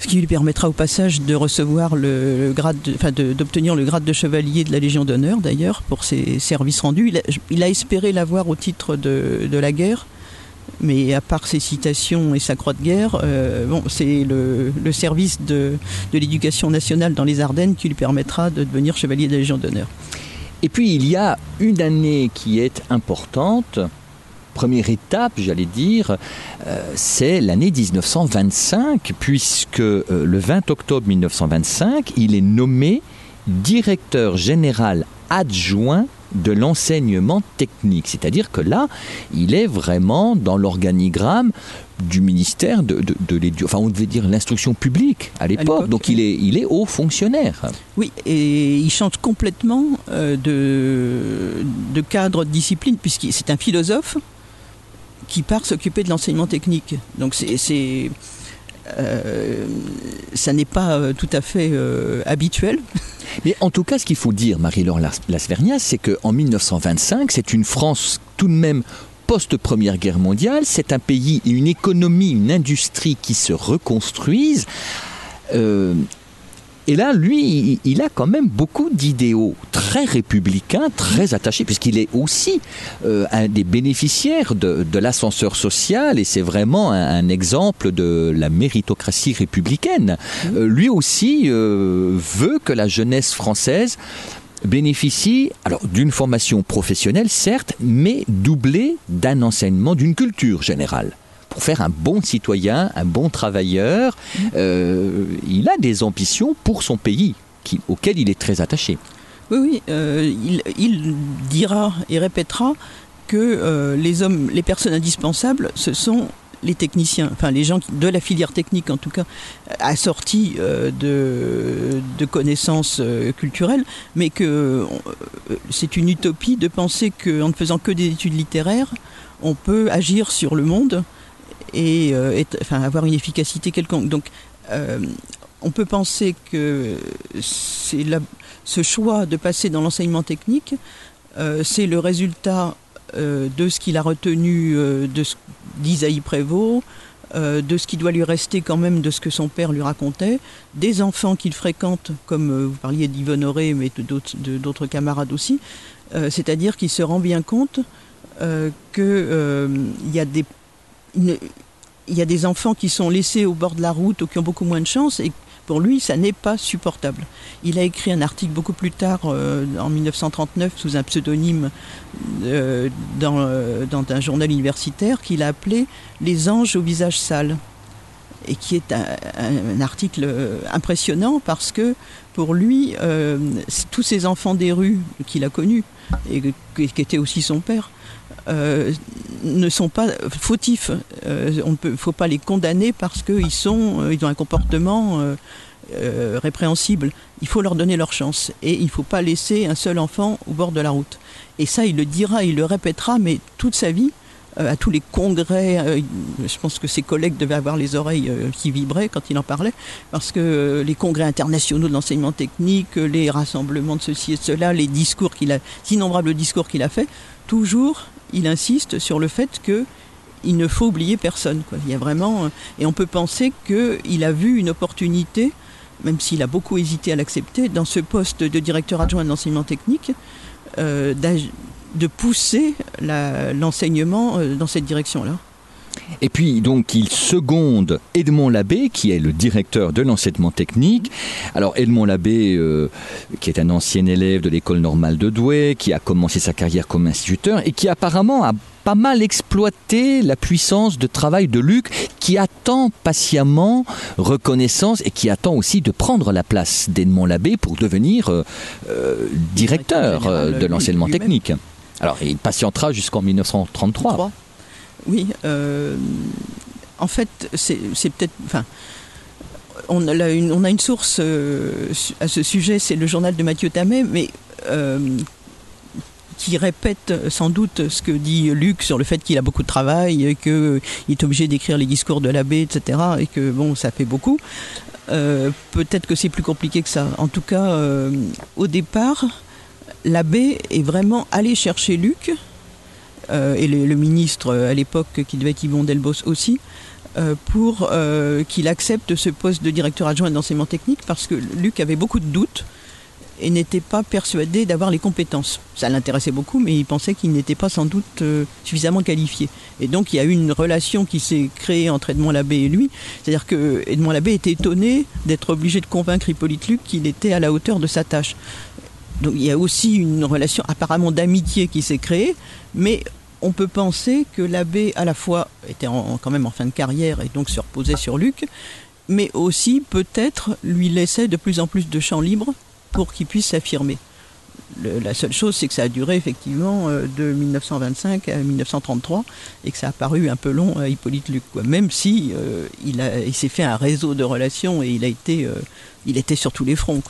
ce qui lui permettra au passage de recevoir le, grade, de- enfin d'obtenir le grade de chevalier de la Légion d'honneur d'ailleurs pour ses services rendus. Il a, espéré l'avoir au titre de, la guerre, mais à part ses citations et sa croix de guerre, euh, bon, c'est le, le service de, de l'éducation nationale dans les Ardennes qui lui permettra de devenir chevalier de la Légion d'honneur.
Et puis, il y a une année qui est importante. Première étape, j'allais dire, euh, c'est l'année 1925, puisque euh, le 20 octobre 1925, il est nommé directeur général adjoint de l'enseignement technique. C'est-à-dire que là, il est vraiment dans l'organigramme du ministère de, de, enfin on devait dire l'instruction publique à l'époque.
l'époque,
Donc il est, il est haut fonctionnaire.
Oui, et il change complètement euh, de, de cadre de discipline, puisque c'est un philosophe qui part s'occuper de l'enseignement technique. Donc c'est, euh, ça n'est pas euh, tout à fait euh, habituel.
Mais en tout cas, ce qu'il faut dire, Marie-Laure Las- Lasvernias, c'est qu'en 1925, c'est une France tout de même post-première guerre mondiale, c'est un pays, une économie, une industrie qui se reconstruisent. Et là, lui, il- a quand même beaucoup d'idéaux très républicains, très attachés, puisqu'il est aussi euh, un des bénéficiaires de, de l'ascenseur social, et c'est vraiment un, un exemple de la méritocratie républicaine. Euh, lui aussi euh, veut que la jeunesse française bénéficie alors d'une formation professionnelle, certes, mais doublée d'un enseignement d'une culture générale. Pour faire un bon citoyen, un bon travailleur, euh, il a des ambitions pour son pays, qui, auquel il est très attaché.
Oui, euh, il, dira et répétera que euh, les hommes, les personnes indispensables, ce sont les techniciens, enfin les gens de la filière technique en tout cas, assortis de, connaissances culturelles, mais que c'est une utopie de penser qu'en ne faisant que des études littéraires, on peut agir sur le monde et euh, avoir une efficacité quelconque. Donc euh, on peut penser que c'est ce choix de passer dans l'enseignement technique, euh, c'est le résultat de ce qu'il a retenu euh, de d'Isaïe Prévost, de ce qui doit lui rester quand même de ce que son père lui racontait, des enfants qu'il fréquente, comme vous parliez d'Yvonne Auré, mais d'autres, de d'autres camarades aussi, c'est-à-dire qu'il se rend bien compte qu'il y a des... il y a des enfants qui sont laissés au bord de la route ou qui ont beaucoup moins de chance et pour lui, ça n'est pas supportable. Il a écrit un article beaucoup plus tard, euh, en 1939, sous un pseudonyme euh, dans, euh, dans un journal universitaire qu'il a appelé Les anges au visage sale. Et qui est un, article impressionnant parce que pour lui, tous ces enfants des rues qu'il a connus, et qui étaient aussi son père, euh, ne sont pas fautifs. Euh, on ne faut pas les condamner parce qu'ils sont, euh, ils ont un comportement euh, euh, répréhensible. Il faut leur donner leur chance et il ne faut pas laisser un seul enfant au bord de la route. Et ça, il le dira, il le répétera, mais toute sa vie. euh, à tous les congrès, je pense que ses collègues devaient avoir les oreilles qui vibraient quand il en parlait, parce que les congrès internationaux de l'enseignement technique, les rassemblements de ceci et de cela, les discours qu'il a, innombrables discours qu'il a fait, toujours il insiste sur le fait que il ne faut oublier personne. Il y a vraiment, euh, et on peut penser qu'il a vu une opportunité, même s'il a beaucoup hésité à l'accepter, dans ce poste de directeur adjoint de l'enseignement technique, euh, de pousser l'enseignement euh, dans cette direction-là.
Et puis, donc, il seconde Edmond Labbé, qui est le directeur de l'enseignement technique. Alors, Edmond Labbé, euh, qui est un ancien élève de l'école normale de Douai, qui a commencé sa carrière comme instituteur et qui apparemment a pas mal exploité la puissance de travail de Luc, qui attend patiemment reconnaissance et qui attend aussi de prendre la place d'Edmond Labbé pour devenir euh, euh, directeur de l'enseignement technique. Alors, il patientera jusqu'en 1933.
Oui. euh, en fait, c'est peut-être. Enfin, on a, une, source euh, à ce sujet, c'est le journal de Mathieu Tamet, mais euh, qui répète sans doute ce que dit Luc sur le fait qu'il a beaucoup de travail, qu'il est obligé d'écrire les discours de l'abbé, etc. Et que bon, ça fait beaucoup. Peut-être que c'est plus compliqué que ça. En tout cas, au départ, l'abbé est vraiment allé chercher Luc et le, ministre euh, à l'époque qui devait être Yvon Delbos aussi, euh, pour euh, qu'il accepte ce poste de directeur adjoint d'enseignement technique parce que Luc avait beaucoup de doutes et n'était pas persuadé d'avoir les compétences. Ça l'intéressait beaucoup, mais il pensait qu'il n'était pas sans doute euh, suffisamment qualifié. Et donc il y a eu une relation qui s'est créée entre Edmond Labbé et lui. C'est-à-dire que Edmond Labbé était étonné d'être obligé de convaincre Hippolyte Luc qu'il était à la hauteur de sa tâche. Il y a aussi une relation apparemment d'amitié qui s'est créée, mais on peut penser que l'abbé à la fois était quand même en fin de carrière et donc se reposait sur Luc, mais aussi peut-être lui laissait de plus en plus de champ libre pour qu'il puisse s'affirmer. La seule chose, c'est que ça a duré effectivement euh, de 1925 à 1933 et que ça a paru un peu long à Hippolyte Luc, même si euh, il, s'est fait un réseau de relations et il a été, euh, il était sur tous les fronts.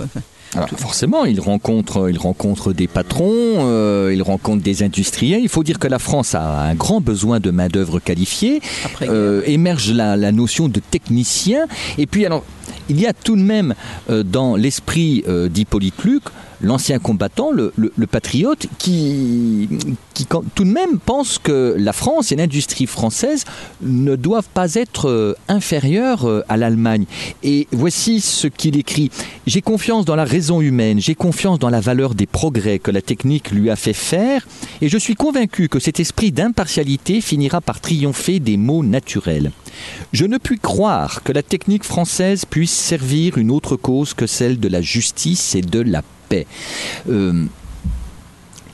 Alors, forcément, il rencontre, il rencontre des patrons, euh, il rencontre des industriels. Il faut dire que la France a un grand besoin de main-d'œuvre qualifiée.
après,
Euh, émerge la, la notion de technicien. Et puis, alors, il y a tout de même euh, dans l'esprit euh, d'Hippolyte Luc l'ancien combattant, le, patriote, qui, qui tout de même pense que la France et l'industrie française ne doivent pas être euh, inférieures euh, à l'Allemagne. Et voici ce qu'il écrit. J'ai confiance dans la raison humaine, j'ai confiance dans la valeur des progrès que la technique lui a fait faire, et je suis convaincu que cet esprit d'impartialité finira par triompher des mots naturels. Je ne puis croire que la technique française puisse servir une autre cause que celle de la justice et de la Euh,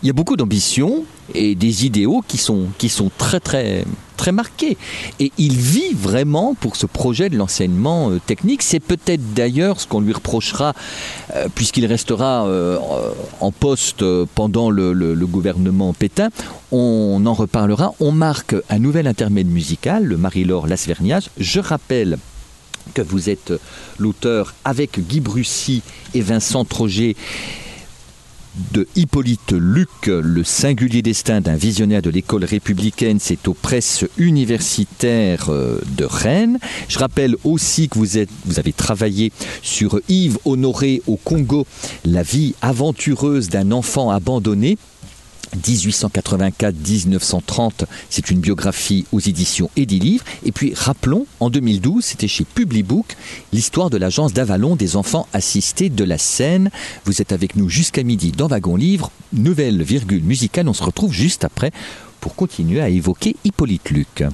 il y a beaucoup d'ambition et des idéaux qui sont, qui sont très très très marqués. Et il vit vraiment pour ce projet de l'enseignement euh, technique. C'est peut-être d'ailleurs ce qu'on lui reprochera, euh, puisqu'il restera en poste pendant le, le, gouvernement Pétain. On en reparlera. On marque un nouvel intermède musical, le Marie-Laure Lasvernias. Je rappelle que vous êtes l'auteur avec Guy Brussy et Vincent Troget de Hippolyte Luc, Le singulier destin d'un visionnaire de l'école républicaine, c'est aux presses universitaires euh, de Rennes. Je rappelle aussi que vous, vous avez travaillé sur Yves Honoré au Congo, la vie aventureuse d'un enfant abandonné 1884-1930, c'est une biographie aux éditions Livre. Et puis rappelons, en 2012, c'était chez Publibook, l'histoire de l'agence d'Avalon des enfants assistés de la Seine. Vous êtes avec nous jusqu'à midi dans Wagon Livre. Nouvelle virgule musicale, on se retrouve juste après pour continuer à évoquer Hippolyte Luc.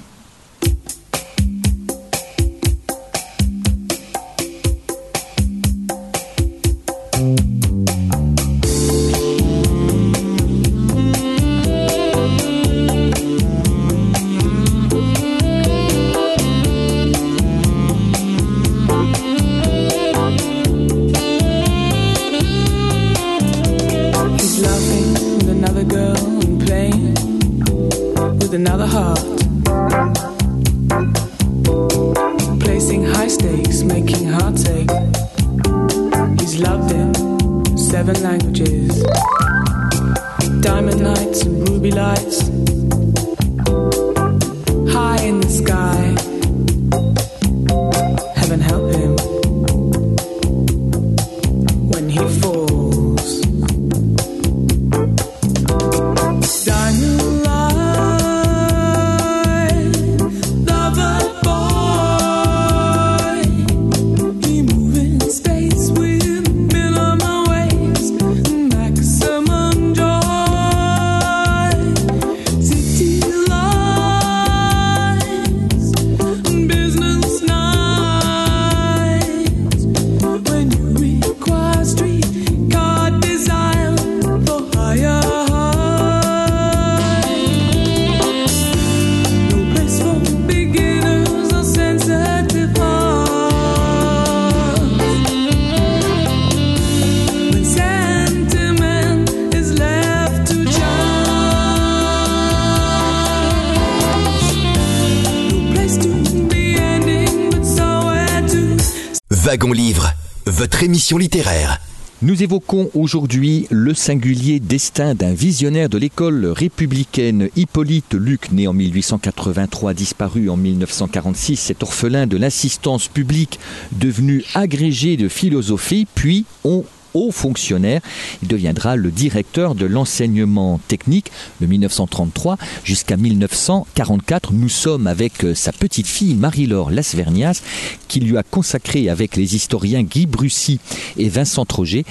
Livre, votre émission littéraire.
Nous évoquons aujourd'hui le singulier destin d'un visionnaire de l'école républicaine Hippolyte Luc, né en 1883, disparu en 1946, cet orphelin de l'assistance publique devenu agrégé de philosophie, puis on haut fonctionnaire. Il deviendra le directeur de l'enseignement technique de 1933 jusqu'à 1944. Nous sommes avec euh, sa petite fille Marie-Laure Lasvernias qui lui a consacré avec les historiens Guy Brussy et Vincent Troget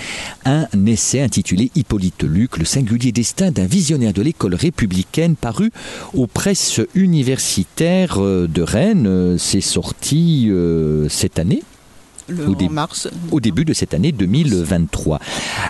un essai intitulé Hippolyte Luc, le singulier destin d'un visionnaire de l'école républicaine paru aux presses universitaires euh, de Rennes. Euh, c'est sorti cette année
au, mars.
au début de cette année 2023.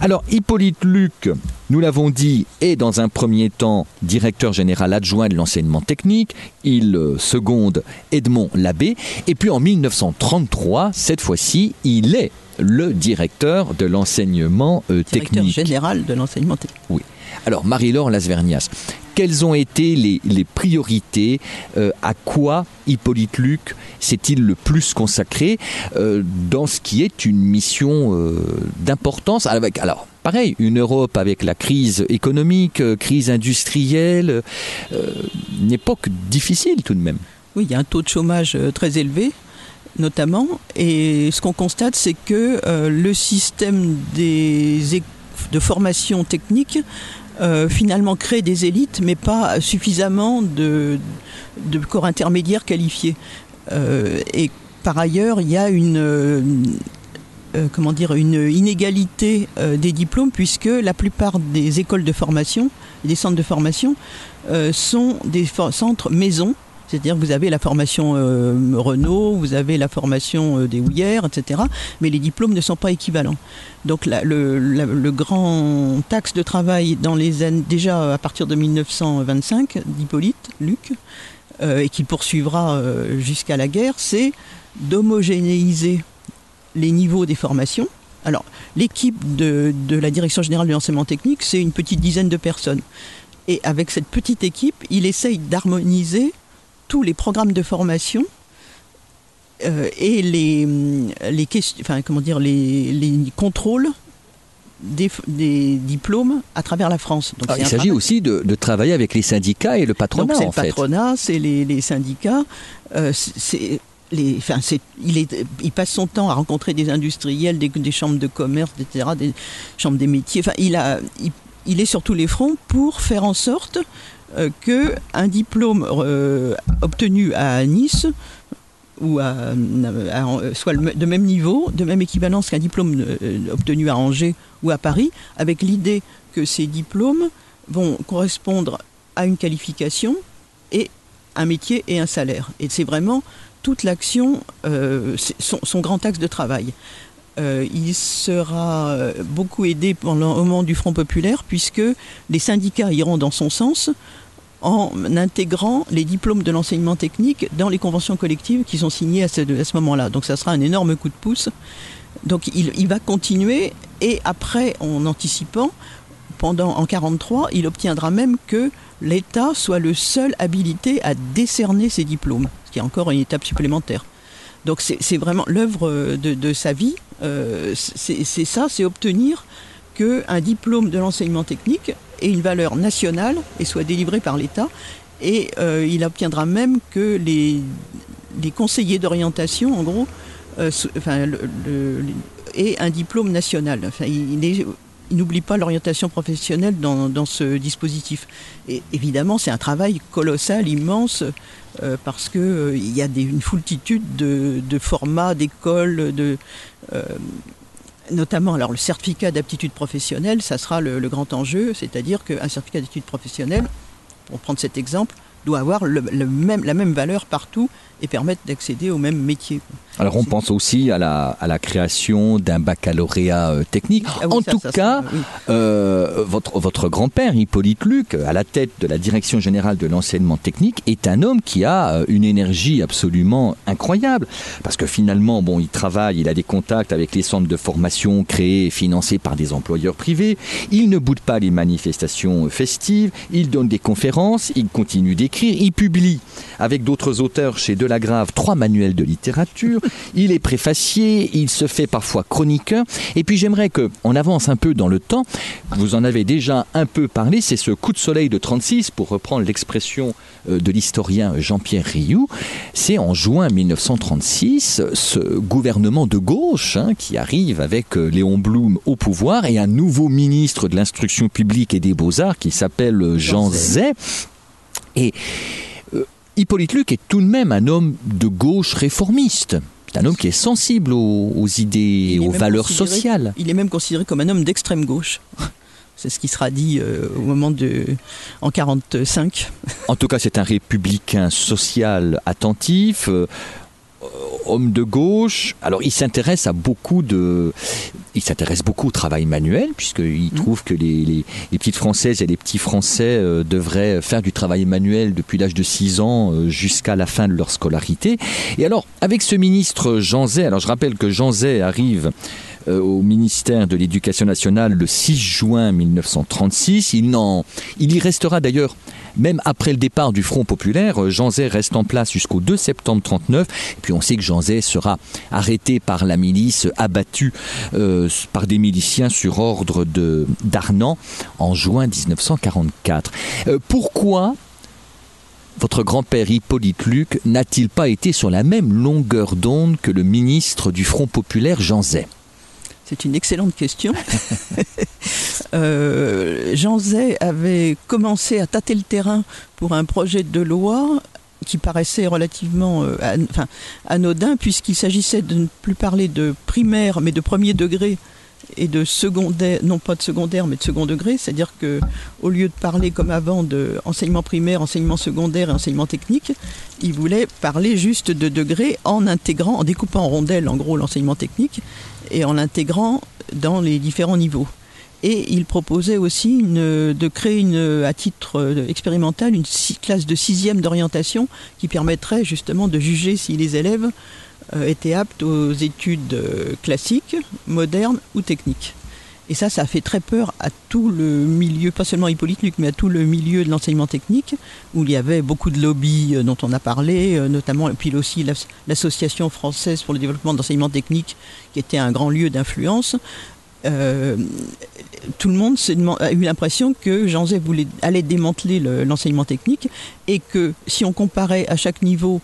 Alors, Hippolyte Luc, nous l'avons dit, est dans un premier temps directeur général adjoint de l'enseignement technique. Il euh, seconde Edmond Labbé. Et puis en 1933, cette fois-ci, il est le directeur de l'enseignement euh, technique.
Directeur général de l'enseignement technique.
Oui. Alors, Marie-Laure Lasvernias, quelles ont été les, priorités euh, À quoi Hippolyte Luc s'est-il le plus consacré euh, dans ce qui est une mission euh, d'importance Alors, pareil, une Europe avec la crise économique, crise industrielle, une époque difficile tout de même.
Oui, il y a un taux de chômage très élevé notamment. Et ce qu'on constate, c'est que le système des, de formation technique euh, finalement créer des élites, mais pas suffisamment de, corps intermédiaires qualifiés. Euh, et par ailleurs, il y a une, euh, comment dire, une inégalité des diplômes, puisque la plupart des écoles de formation, des centres de formation, sont des centres maisons C'est-à-dire que vous avez la formation euh, Renault, vous avez la formation euh, des houillères, etc. Mais les diplômes ne sont pas équivalents. Donc le, grand axe de travail dans les années, déjà à partir de 1925 d'Hippolyte Luc, euh, et qui poursuivra jusqu'à la guerre, c'est d'homogénéiser les niveaux des formations. Alors, l'équipe de, de la Direction générale de l'enseignement technique, c'est une petite dizaine de personnes. Et avec cette petite équipe, il essaye d'harmoniser tous les programmes de formation euh, et les, hum, les, questions, enfin, comment dire, les, les contrôles des, des diplômes à travers la France. Donc,
Ah, il s'agit aussi de, de travailler avec les syndicats et le patronat,
c'est
en
le
fait.
patronat, c'est les, les syndicats. euh, c'est- les, enfin, c'est, il, est, il passe son temps à rencontrer des industriels, des, des chambres de commerce, etc., des chambres des métiers. Enfin, il, a, il, il est sur tous les fronts pour faire en sorte euh, que un diplôme euh, obtenu à Nice ou à, soit le- de même niveau, de même équivalence qu'un diplôme euh, obtenu à Angers ou à Paris, avec l'idée que ces diplômes vont correspondre à une qualification et un métier et un salaire. Et c'est vraiment toute l'action, son, grand axe de travail. Il sera beaucoup aidé pendant, au moment du Front populaire, puisque les syndicats iront dans son sens en intégrant les diplômes de l'enseignement technique dans les conventions collectives qui sont signées à ce, moment-là. Donc ça sera un énorme coup de pouce. Donc il, va continuer et après, en anticipant, pendant en 43, il obtiendra même que l'État soit le seul habilité à décerner ces diplômes, ce qui est encore une étape supplémentaire. Donc c'est vraiment l'œuvre de, sa vie, euh, c'est ça, c'est obtenir qu'un diplôme de l'enseignement technique ait une valeur nationale et soit délivré par l'État. Et euh, il obtiendra même que les, les conseillers d'orientation, en gros, euh, enfin, aient un diplôme national. Enfin, il, n'oublie pas l'orientation professionnelle dans, dans ce dispositif. Et évidemment, c'est un travail colossal, immense, euh, parce que euh, il y a une foultitude de, de formats, d'écoles, de notamment alors le certificat d'aptitude professionnelle, ça sera le, grand enjeu, c'est-à-dire qu'un certificat d'aptitude professionnelle, pour prendre cet exemple, doit avoir la même valeur partout et permettre d'accéder au même métier.
Alors on pense aussi à la, à la création d'un baccalauréat euh, technique.
Ah oui,
en
ça,
tout
ça,
cas,
ça, oui.
euh, votre, votre grand-père, Hippolyte Luc, à la tête de la Direction générale de l'enseignement technique, est un homme qui a euh, une énergie absolument incroyable. Parce que finalement, bon, il travaille, il a des contacts avec les centres de formation créés et financés par des employeurs privés. Il ne boude pas les manifestations festives. Il donne des conférences. Il continue d'écrire. Il publie avec d'autres auteurs chez Delagrave trois manuels de littérature. Il est préfacier. Il se fait parfois chroniqueur. Et puis j'aimerais que on avance un peu dans le temps. Vous en avez déjà un peu parlé. C'est ce coup de soleil de 36, pour reprendre l'expression euh, de l'historien Jean-Pierre Rioux. C'est en juin 1936, ce gouvernement de gauche hein, qui arrive avec euh, Léon Blum au pouvoir et un nouveau ministre de l'instruction publique et des beaux-arts qui s'appelle euh, Jean
Zay.
Et Hippolyte Luc est tout de même un homme de gauche réformiste. Un homme qui est sensible aux, aux idées et aux valeurs sociales.
Il est même considéré comme un homme d'extrême gauche. C'est ce qui sera dit euh, au moment de en 45.
En tout cas, c'est un républicain social attentif, euh, homme de gauche. Alors, il s'intéresse à beaucoup de, il s'intéresse beaucoup au travail manuel puisqu'il trouve que les, les- les petites françaises et les petits français euh, devraient faire du travail manuel depuis l'âge de 6 ans euh, jusqu'à la fin de leur scolarité. Et alors, avec ce ministre Jean Zay, alors je rappelle que Jean Zay arrive euh, au ministère de l'Éducation nationale le 6 juin 1936. Il, y restera d'ailleurs même après le départ du Front populaire. Euh, Jean Zay reste en place jusqu'au 2 septembre 39. Et puis on sait que Jean Zay sera arrêté par la milice, abattu euh, par des miliciens sur ordre de d'Arnan en juin 1944. Euh, pourquoi votre grand-père Hippolyte Luc n'a-t-il pas été sur la même longueur d'onde que le ministre du Front populaire Jean Zay?
C'est une excellente question. Euh, Jean Zay avait commencé à tâter le terrain pour un projet de loi qui paraissait relativement euh, anodin puisqu'il s'agissait de ne plus parler de primaire mais de premier degré et de secondaire, non pas de secondaire, mais de second degré, c'est-à-dire que au lieu de parler comme avant de primaire, enseignement secondaire et enseignement technique, il voulait parler juste de degré en intégrant, en découpant en rondelles en gros l'enseignement technique et en l'intégrant dans les différents niveaux. Et il proposait aussi de créer à titre expérimental une classe de sixième d'orientation qui permettrait justement de juger si les élèves euh, étaient aptes aux études euh, classiques, modernes ou techniques. Et ça, ça a fait très peur à tout le milieu, pas seulement Hippolyte Luc, mais à tout le milieu de l'enseignement technique, où il y avait beaucoup de lobbies euh, dont on a parlé, notamment, et puis aussi l'Association française pour le développement d'enseignement technique, qui était un grand lieu d'influence. tout le monde a eu l'impression que Jean Zay voulait, allait démanteler l'enseignement technique et que si on comparait à chaque niveau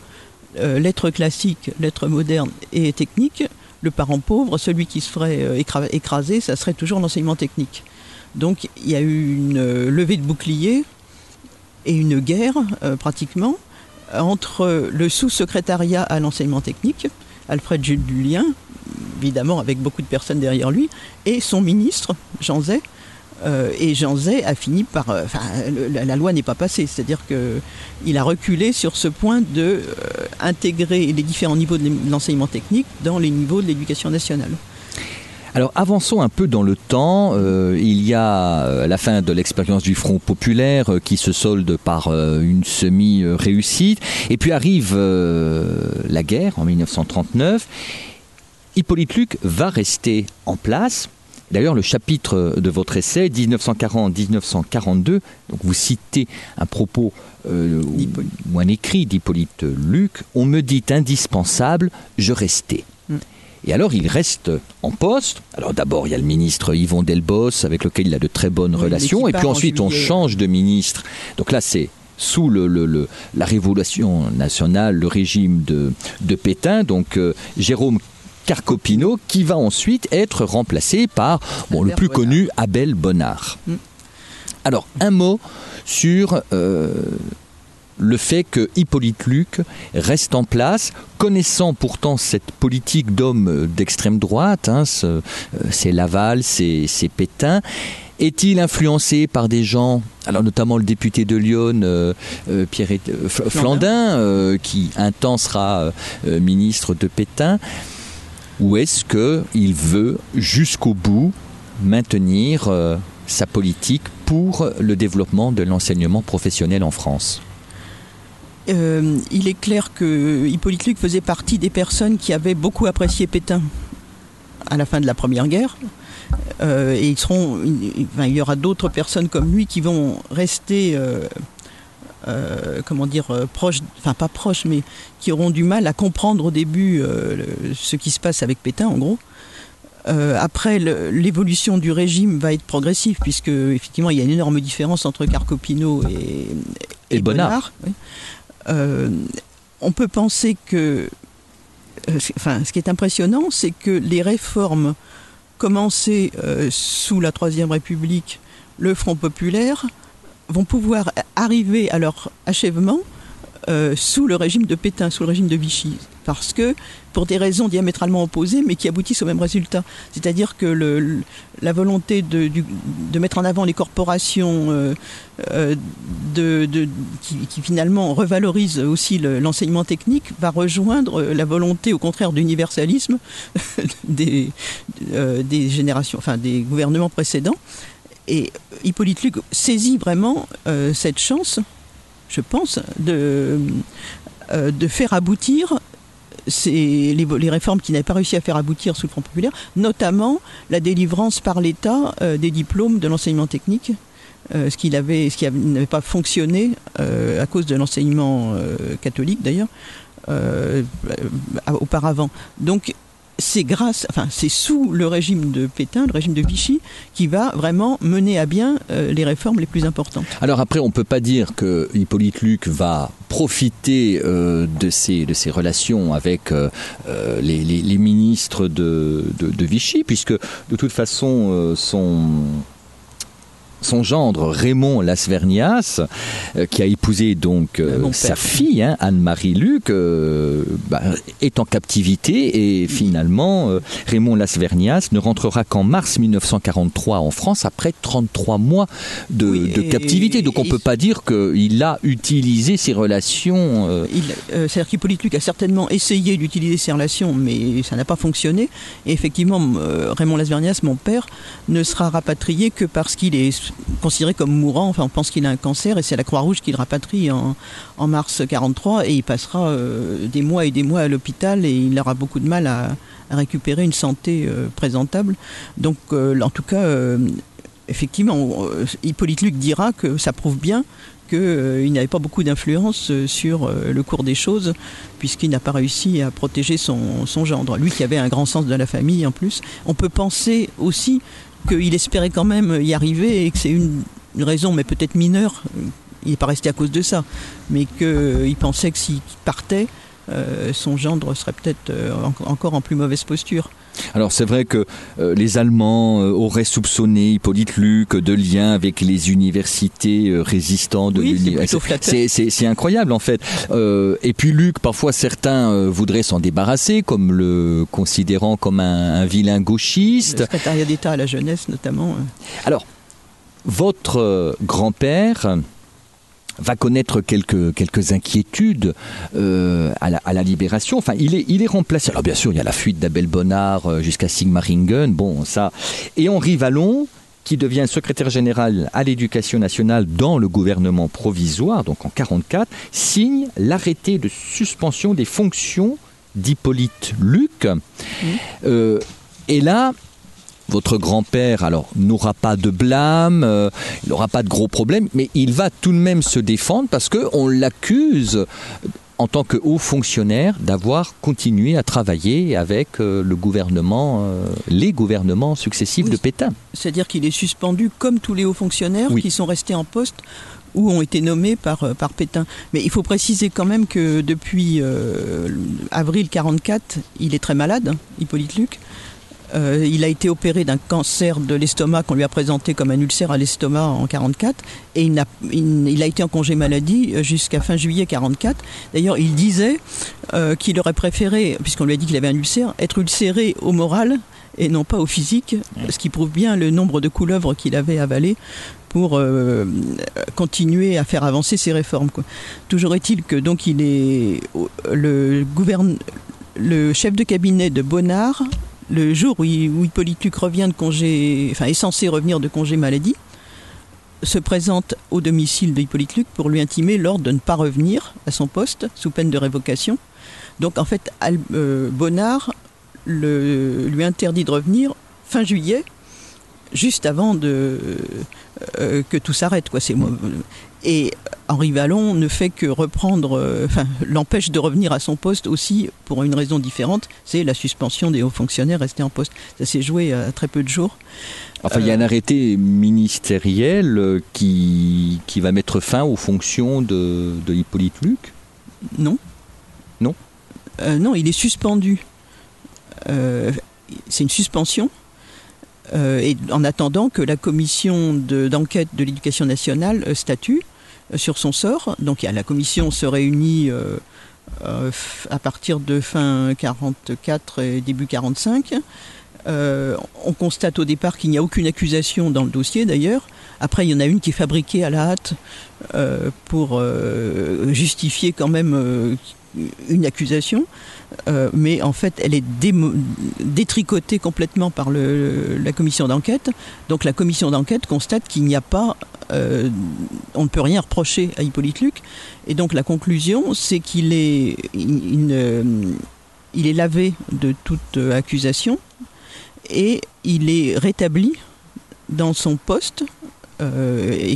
euh, lettres classiques, lettres modernes et techniques, le parent pauvre, celui qui se ferait euh, écraser, ça serait toujours l'enseignement technique. Donc il y a eu une euh, levée de boucliers et une guerre pratiquement entre le sous-secrétariat à l'enseignement technique, Alfred Julien, évidemment avec beaucoup de personnes derrière lui, et son ministre, Jean Zay, euh, et Jean Zay a fini par. Euh, enfin, la, loi n'est pas passée, c'est-à-dire qu'il a reculé sur ce point de euh, intégrer les différents niveaux de l'enseignement technique dans les niveaux de l'éducation nationale.
Alors avançons un peu dans le temps. il y a la fin de l'expérience du Front populaire qui se solde par une semi-réussite. Et puis arrive la guerre en 1939. Hippolyte Luc va rester en place D'ailleurs, le chapitre de votre essai, 1940-1942, donc vous citez un propos euh, ou, un écrit d'Hippolyte Luc, on me dit indispensable, je restais. Mm. Et alors il reste en poste. Alors d'abord il y a le ministre Yvon Delbos avec lequel il a de très bonnes relations. Et puis ensuite on change de ministre. Donc là c'est sous le, la révolution nationale, le régime de, de Pétain. Donc euh, Jérôme Carcopino, qui va ensuite être remplacé par bon, le plus connu, Abel Bonnard. Mm. Alors, un mot sur euh, le fait que Hippolyte Luc reste en place, connaissant pourtant cette politique d'homme d'extrême droite, hein, euh, c'est Laval, c'est Pétain. Est-il influencé par des gens, alors notamment le député de Lyon, euh, Pierre Flandin, qui un temps sera ministre de Pétain ou est-ce qu'il veut jusqu'au bout maintenir euh, sa politique pour le développement de l'enseignement professionnel en France?
Euh, il est clair que Hippolyte Luc faisait partie des personnes qui avaient beaucoup apprécié Pétain à la fin de la Première Guerre. Euh, et il y aura d'autres personnes comme lui qui vont rester comment dire, euh, proches, enfin pas proches, mais qui auront du mal à comprendre au début euh, ce qui se passe avec Pétain, en gros. après, l'évolution du régime va être progressive, puisque effectivement, il y a une énorme différence entre Carcopino et,
et, Bonnard.
on peut penser que, enfin, ce qui est impressionnant, c'est que les réformes commencées sous la Troisième République, le Front populaire, vont pouvoir arriver à leur achèvement euh, sous le régime de Pétain, sous le régime de Vichy, parce que pour des raisons diamétralement opposées, mais qui aboutissent au même résultat. C'est-à-dire que la volonté de, mettre en avant les corporations, euh, euh, qui, finalement revalorise aussi l'enseignement technique, va rejoindre la volonté, au contraire, d'universalisme des générations, enfin des gouvernements précédents. Et Hippolyte Luc saisit vraiment euh, cette chance, je pense, de, euh, faire aboutir les, réformes qui n'avaient pas réussi à faire aboutir sous le Front populaire, notamment la délivrance par l'État euh, des diplômes de l'enseignement technique, ce qui n'avait pas fonctionné à cause de l'enseignement catholique d'ailleurs auparavant. Donc c'est grâce, enfin, c'est sous le régime de Pétain, le régime de Vichy, qui va vraiment mener à bien euh, les réformes les plus importantes.
Alors après, on ne peut pas dire que Hippolyte Luc va profiter euh, de, ces relations avec euh, les, ministres de, de, Vichy, puisque de toute façon, son son gendre Raymond Lasvernias, euh, qui a épousé donc euh, sa fille hein, Anne-Marie Luc, euh, bah, est en captivité et finalement Raymond Lasvernias ne rentrera qu'en mars 1943 en France après 33 mois de,
Oui,
de captivité. Donc on
et-
peut pas dire qu'il a utilisé ses relations.
C'est-à-dire qu'Hippolyte Luc a certainement essayé d'utiliser ces relations, mais ça n'a pas fonctionné. Et effectivement, Raymond Lasvernias, mon père, ne sera rapatrié que parce qu'il est considéré comme mourant. Enfin, on pense qu'il a un cancer et c'est la Croix-Rouge qui le rapatrie en, en mars 43 et il passera euh, des mois et des mois à l'hôpital et il aura beaucoup de mal à, récupérer une santé euh, présentable. Donc, euh, en tout cas, effectivement, Hippolyte Luc dira que ça prouve bien qu'il n'avait pas beaucoup d'influence sur le cours des choses, puisqu'il n'a pas réussi à protéger son, son gendre. Lui qui avait un grand sens de la famille en plus. On peut penser aussi qu'il espérait quand même y arriver et que c'est une, raison, mais peut-être mineure, il n'est pas resté à cause de ça, mais qu'il pensait que s'il partait, euh, son gendre serait peut-être euh, en- encore en plus mauvaise posture.
Alors c'est vrai que euh, les Allemands euh, auraient soupçonné Hippolyte Luc de lien avec les universités euh, résistantes de
Oui, c'est
incroyable en fait. Et puis Luc, parfois certains voudraient s'en débarrasser, comme le considérant comme un, un vilain
Le
gauchiste.
secrétariat d'État à la jeunesse notamment.
Alors, votre grand-père va connaître quelques, quelques inquiétudes euh, à, la, à la libération. Enfin, il est, il est remplacé. Alors, bien sûr, il y a la fuite d'Abel Bonnard euh, jusqu'à Sigmaringen. Bon, ça. Et Henri Vallon, qui devient secrétaire général à l'éducation nationale dans le gouvernement provisoire, donc en 44, signe l'arrêté de suspension des fonctions d'Hippolyte Luc. Euh, et là, votre grand-père, alors, n'aura pas de blâme, euh, il n'aura pas de gros problèmes, mais il va tout de même se défendre parce qu'on l'accuse en tant que haut fonctionnaire d'avoir continué à travailler avec euh, le gouvernement, euh, les gouvernements successifs
Oui.
de Pétain.
C'est-à-dire qu'il est suspendu comme tous les hauts fonctionnaires
Oui.
qui sont restés en poste ou ont été nommés par, par Pétain. Mais il faut préciser quand même que depuis euh, avril 44, il est très malade, Hippolyte Luc. Euh, il a été opéré d'un cancer de l'estomac qu'on lui a présenté comme un ulcère à l'estomac en 44 et il, n'a- il- a été en congé maladie euh, jusqu'à fin juillet 44. D'ailleurs, il disait euh, qu'il aurait préféré, puisqu'on lui a dit qu'il avait un ulcère, être ulcéré au moral et non pas au physique, ce qui prouve bien le nombre de couleuvres qu'il avait avalé pour continuer à faire avancer ses réformes. Toujours est-il que donc il est le gouverne, le chef de cabinet de Bonnard le jour où, Hippolyte Luc revient de congé, enfin est censé revenir de congé maladie, se présente au domicile de Hippolyte Luc pour lui intimer l'ordre de ne pas revenir à son poste sous peine de révocation. Donc en fait, euh, Bonnard lui interdit de revenir fin juillet, juste avant euh, que tout s'arrête. Et Henri Vallon ne fait que reprendre, euh, enfin, l'empêche de revenir à son poste aussi pour une raison différente, c'est la suspension des hauts fonctionnaires restés en poste. Ça s'est joué à très peu de jours.
Enfin, il y a un arrêté ministériel euh, qui, qui va mettre fin aux fonctions de, de Hippolyte Luc?
Non.
Non?
Euh, Non, il est suspendu. Euh, c'est une suspension. Euh, et en attendant que la commission de- d'enquête de, l'éducation nationale euh, statue euh, sur son sort. Donc la commission se réunit euh, euh, à partir de fin 44 et début 45. Euh, on constate au départ qu'il n'y a aucune accusation dans le dossier d'ailleurs. Après, il y en a une qui est fabriquée à la hâte pour justifier quand même une accusation. Mais en fait, elle est détricotée complètement par la commission d'enquête. Donc la commission d'enquête constate qu'il n'y a pas, euh, on ne peut rien reprocher à Hippolyte Luc. Et donc la conclusion, c'est qu'il est, il, lavé de toute euh, accusation et il est rétabli dans son poste, euh,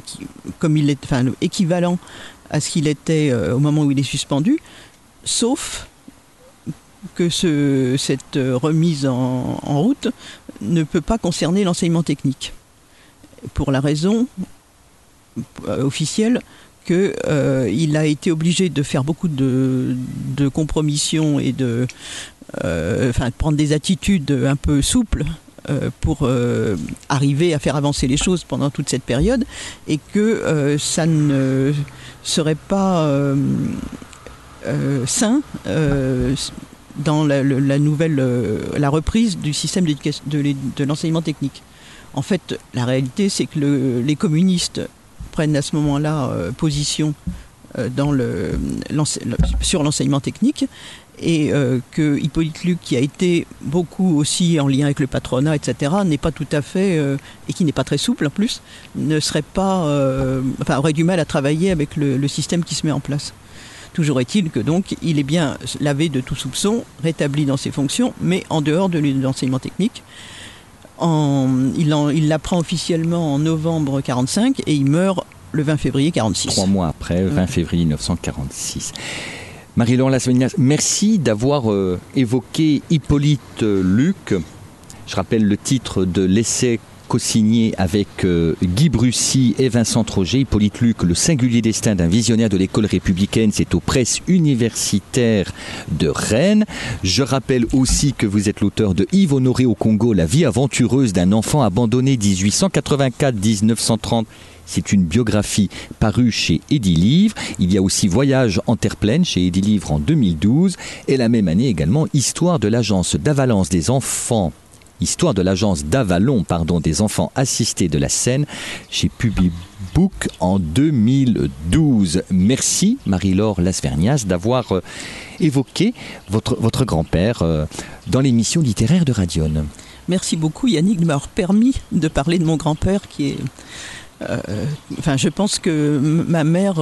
comme il est, enfin, équivalent à ce qu'il était au moment où il est suspendu, sauf que ce- cette remise en, route ne peut pas concerner l'enseignement technique. Pour la raison officielle qu'il a été obligé de faire beaucoup de, de compromissions et de, euh, enfin, prendre des attitudes un peu souples pour arriver à faire avancer les choses pendant toute cette période et que ça ne serait pas sain dans la, nouvelle, la reprise du système de l'enseignement technique. En fait, la réalité, c'est que les communistes prennent à ce moment-là position euh, dans le, sur l'enseignement technique et euh, que Hippolyte Luc, qui a été beaucoup aussi en lien avec le patronat, etc., n'est pas tout à fait, euh, et qui n'est pas très souple en plus, ne serait pas, enfin, aurait du mal à travailler avec le, système qui se met en place. Toujours est-il que donc il est bien lavé de tout soupçon, rétabli dans ses fonctions, mais en dehors de l'enseignement technique. En, il l'apprend officiellement en novembre 45 et il meurt le 20 février 46.
Trois mois après, 20 février 1946. Marie-Laure Lasvenias, merci d'avoir euh, évoqué Hippolyte euh, Luc. Je rappelle le titre de l'essai co-signé avec euh, Guy Brussy et Vincent Troget, Hippolyte Luc, Le singulier destin d'un visionnaire de l'école républicaine, c'est aux presses universitaires de Rennes. Je rappelle aussi que vous êtes l'auteur de Yves Honoré au Congo, La vie aventureuse d'un enfant abandonné 1884-1930 c'est une biographie parue chez Livre. Il y a aussi Voyage en terre pleine chez Livre en 2012. Et la même année également, Histoire de l'agence d'avalance des enfants Histoire de l'agence d'Avalon, pardon, des enfants assistés de la Seine chez Publibook en 2012. Merci Marie-Laure Lasvernias d'avoir euh, évoqué votre, votre grand-père euh, dans l'émission littéraire de Radion.
Merci beaucoup Yannick de m'avoir permis de parler de mon grand-père qui est euh, enfin, je pense que ma mère,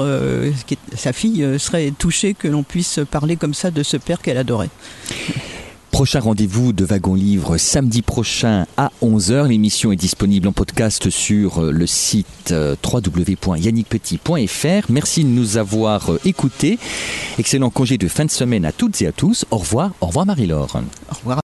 sa fille, serait touchée que l'on puisse parler comme ça de ce père qu'elle adorait.
Prochain rendez-vous de Wagon Livre samedi prochain à 11h. L'émission est disponible en podcast sur le site www.yannickpetit.fr. Merci de nous avoir écoutés. Excellent congé de fin de semaine à toutes et à tous. Au revoir. Au revoir Marie-Laure.
Au revoir.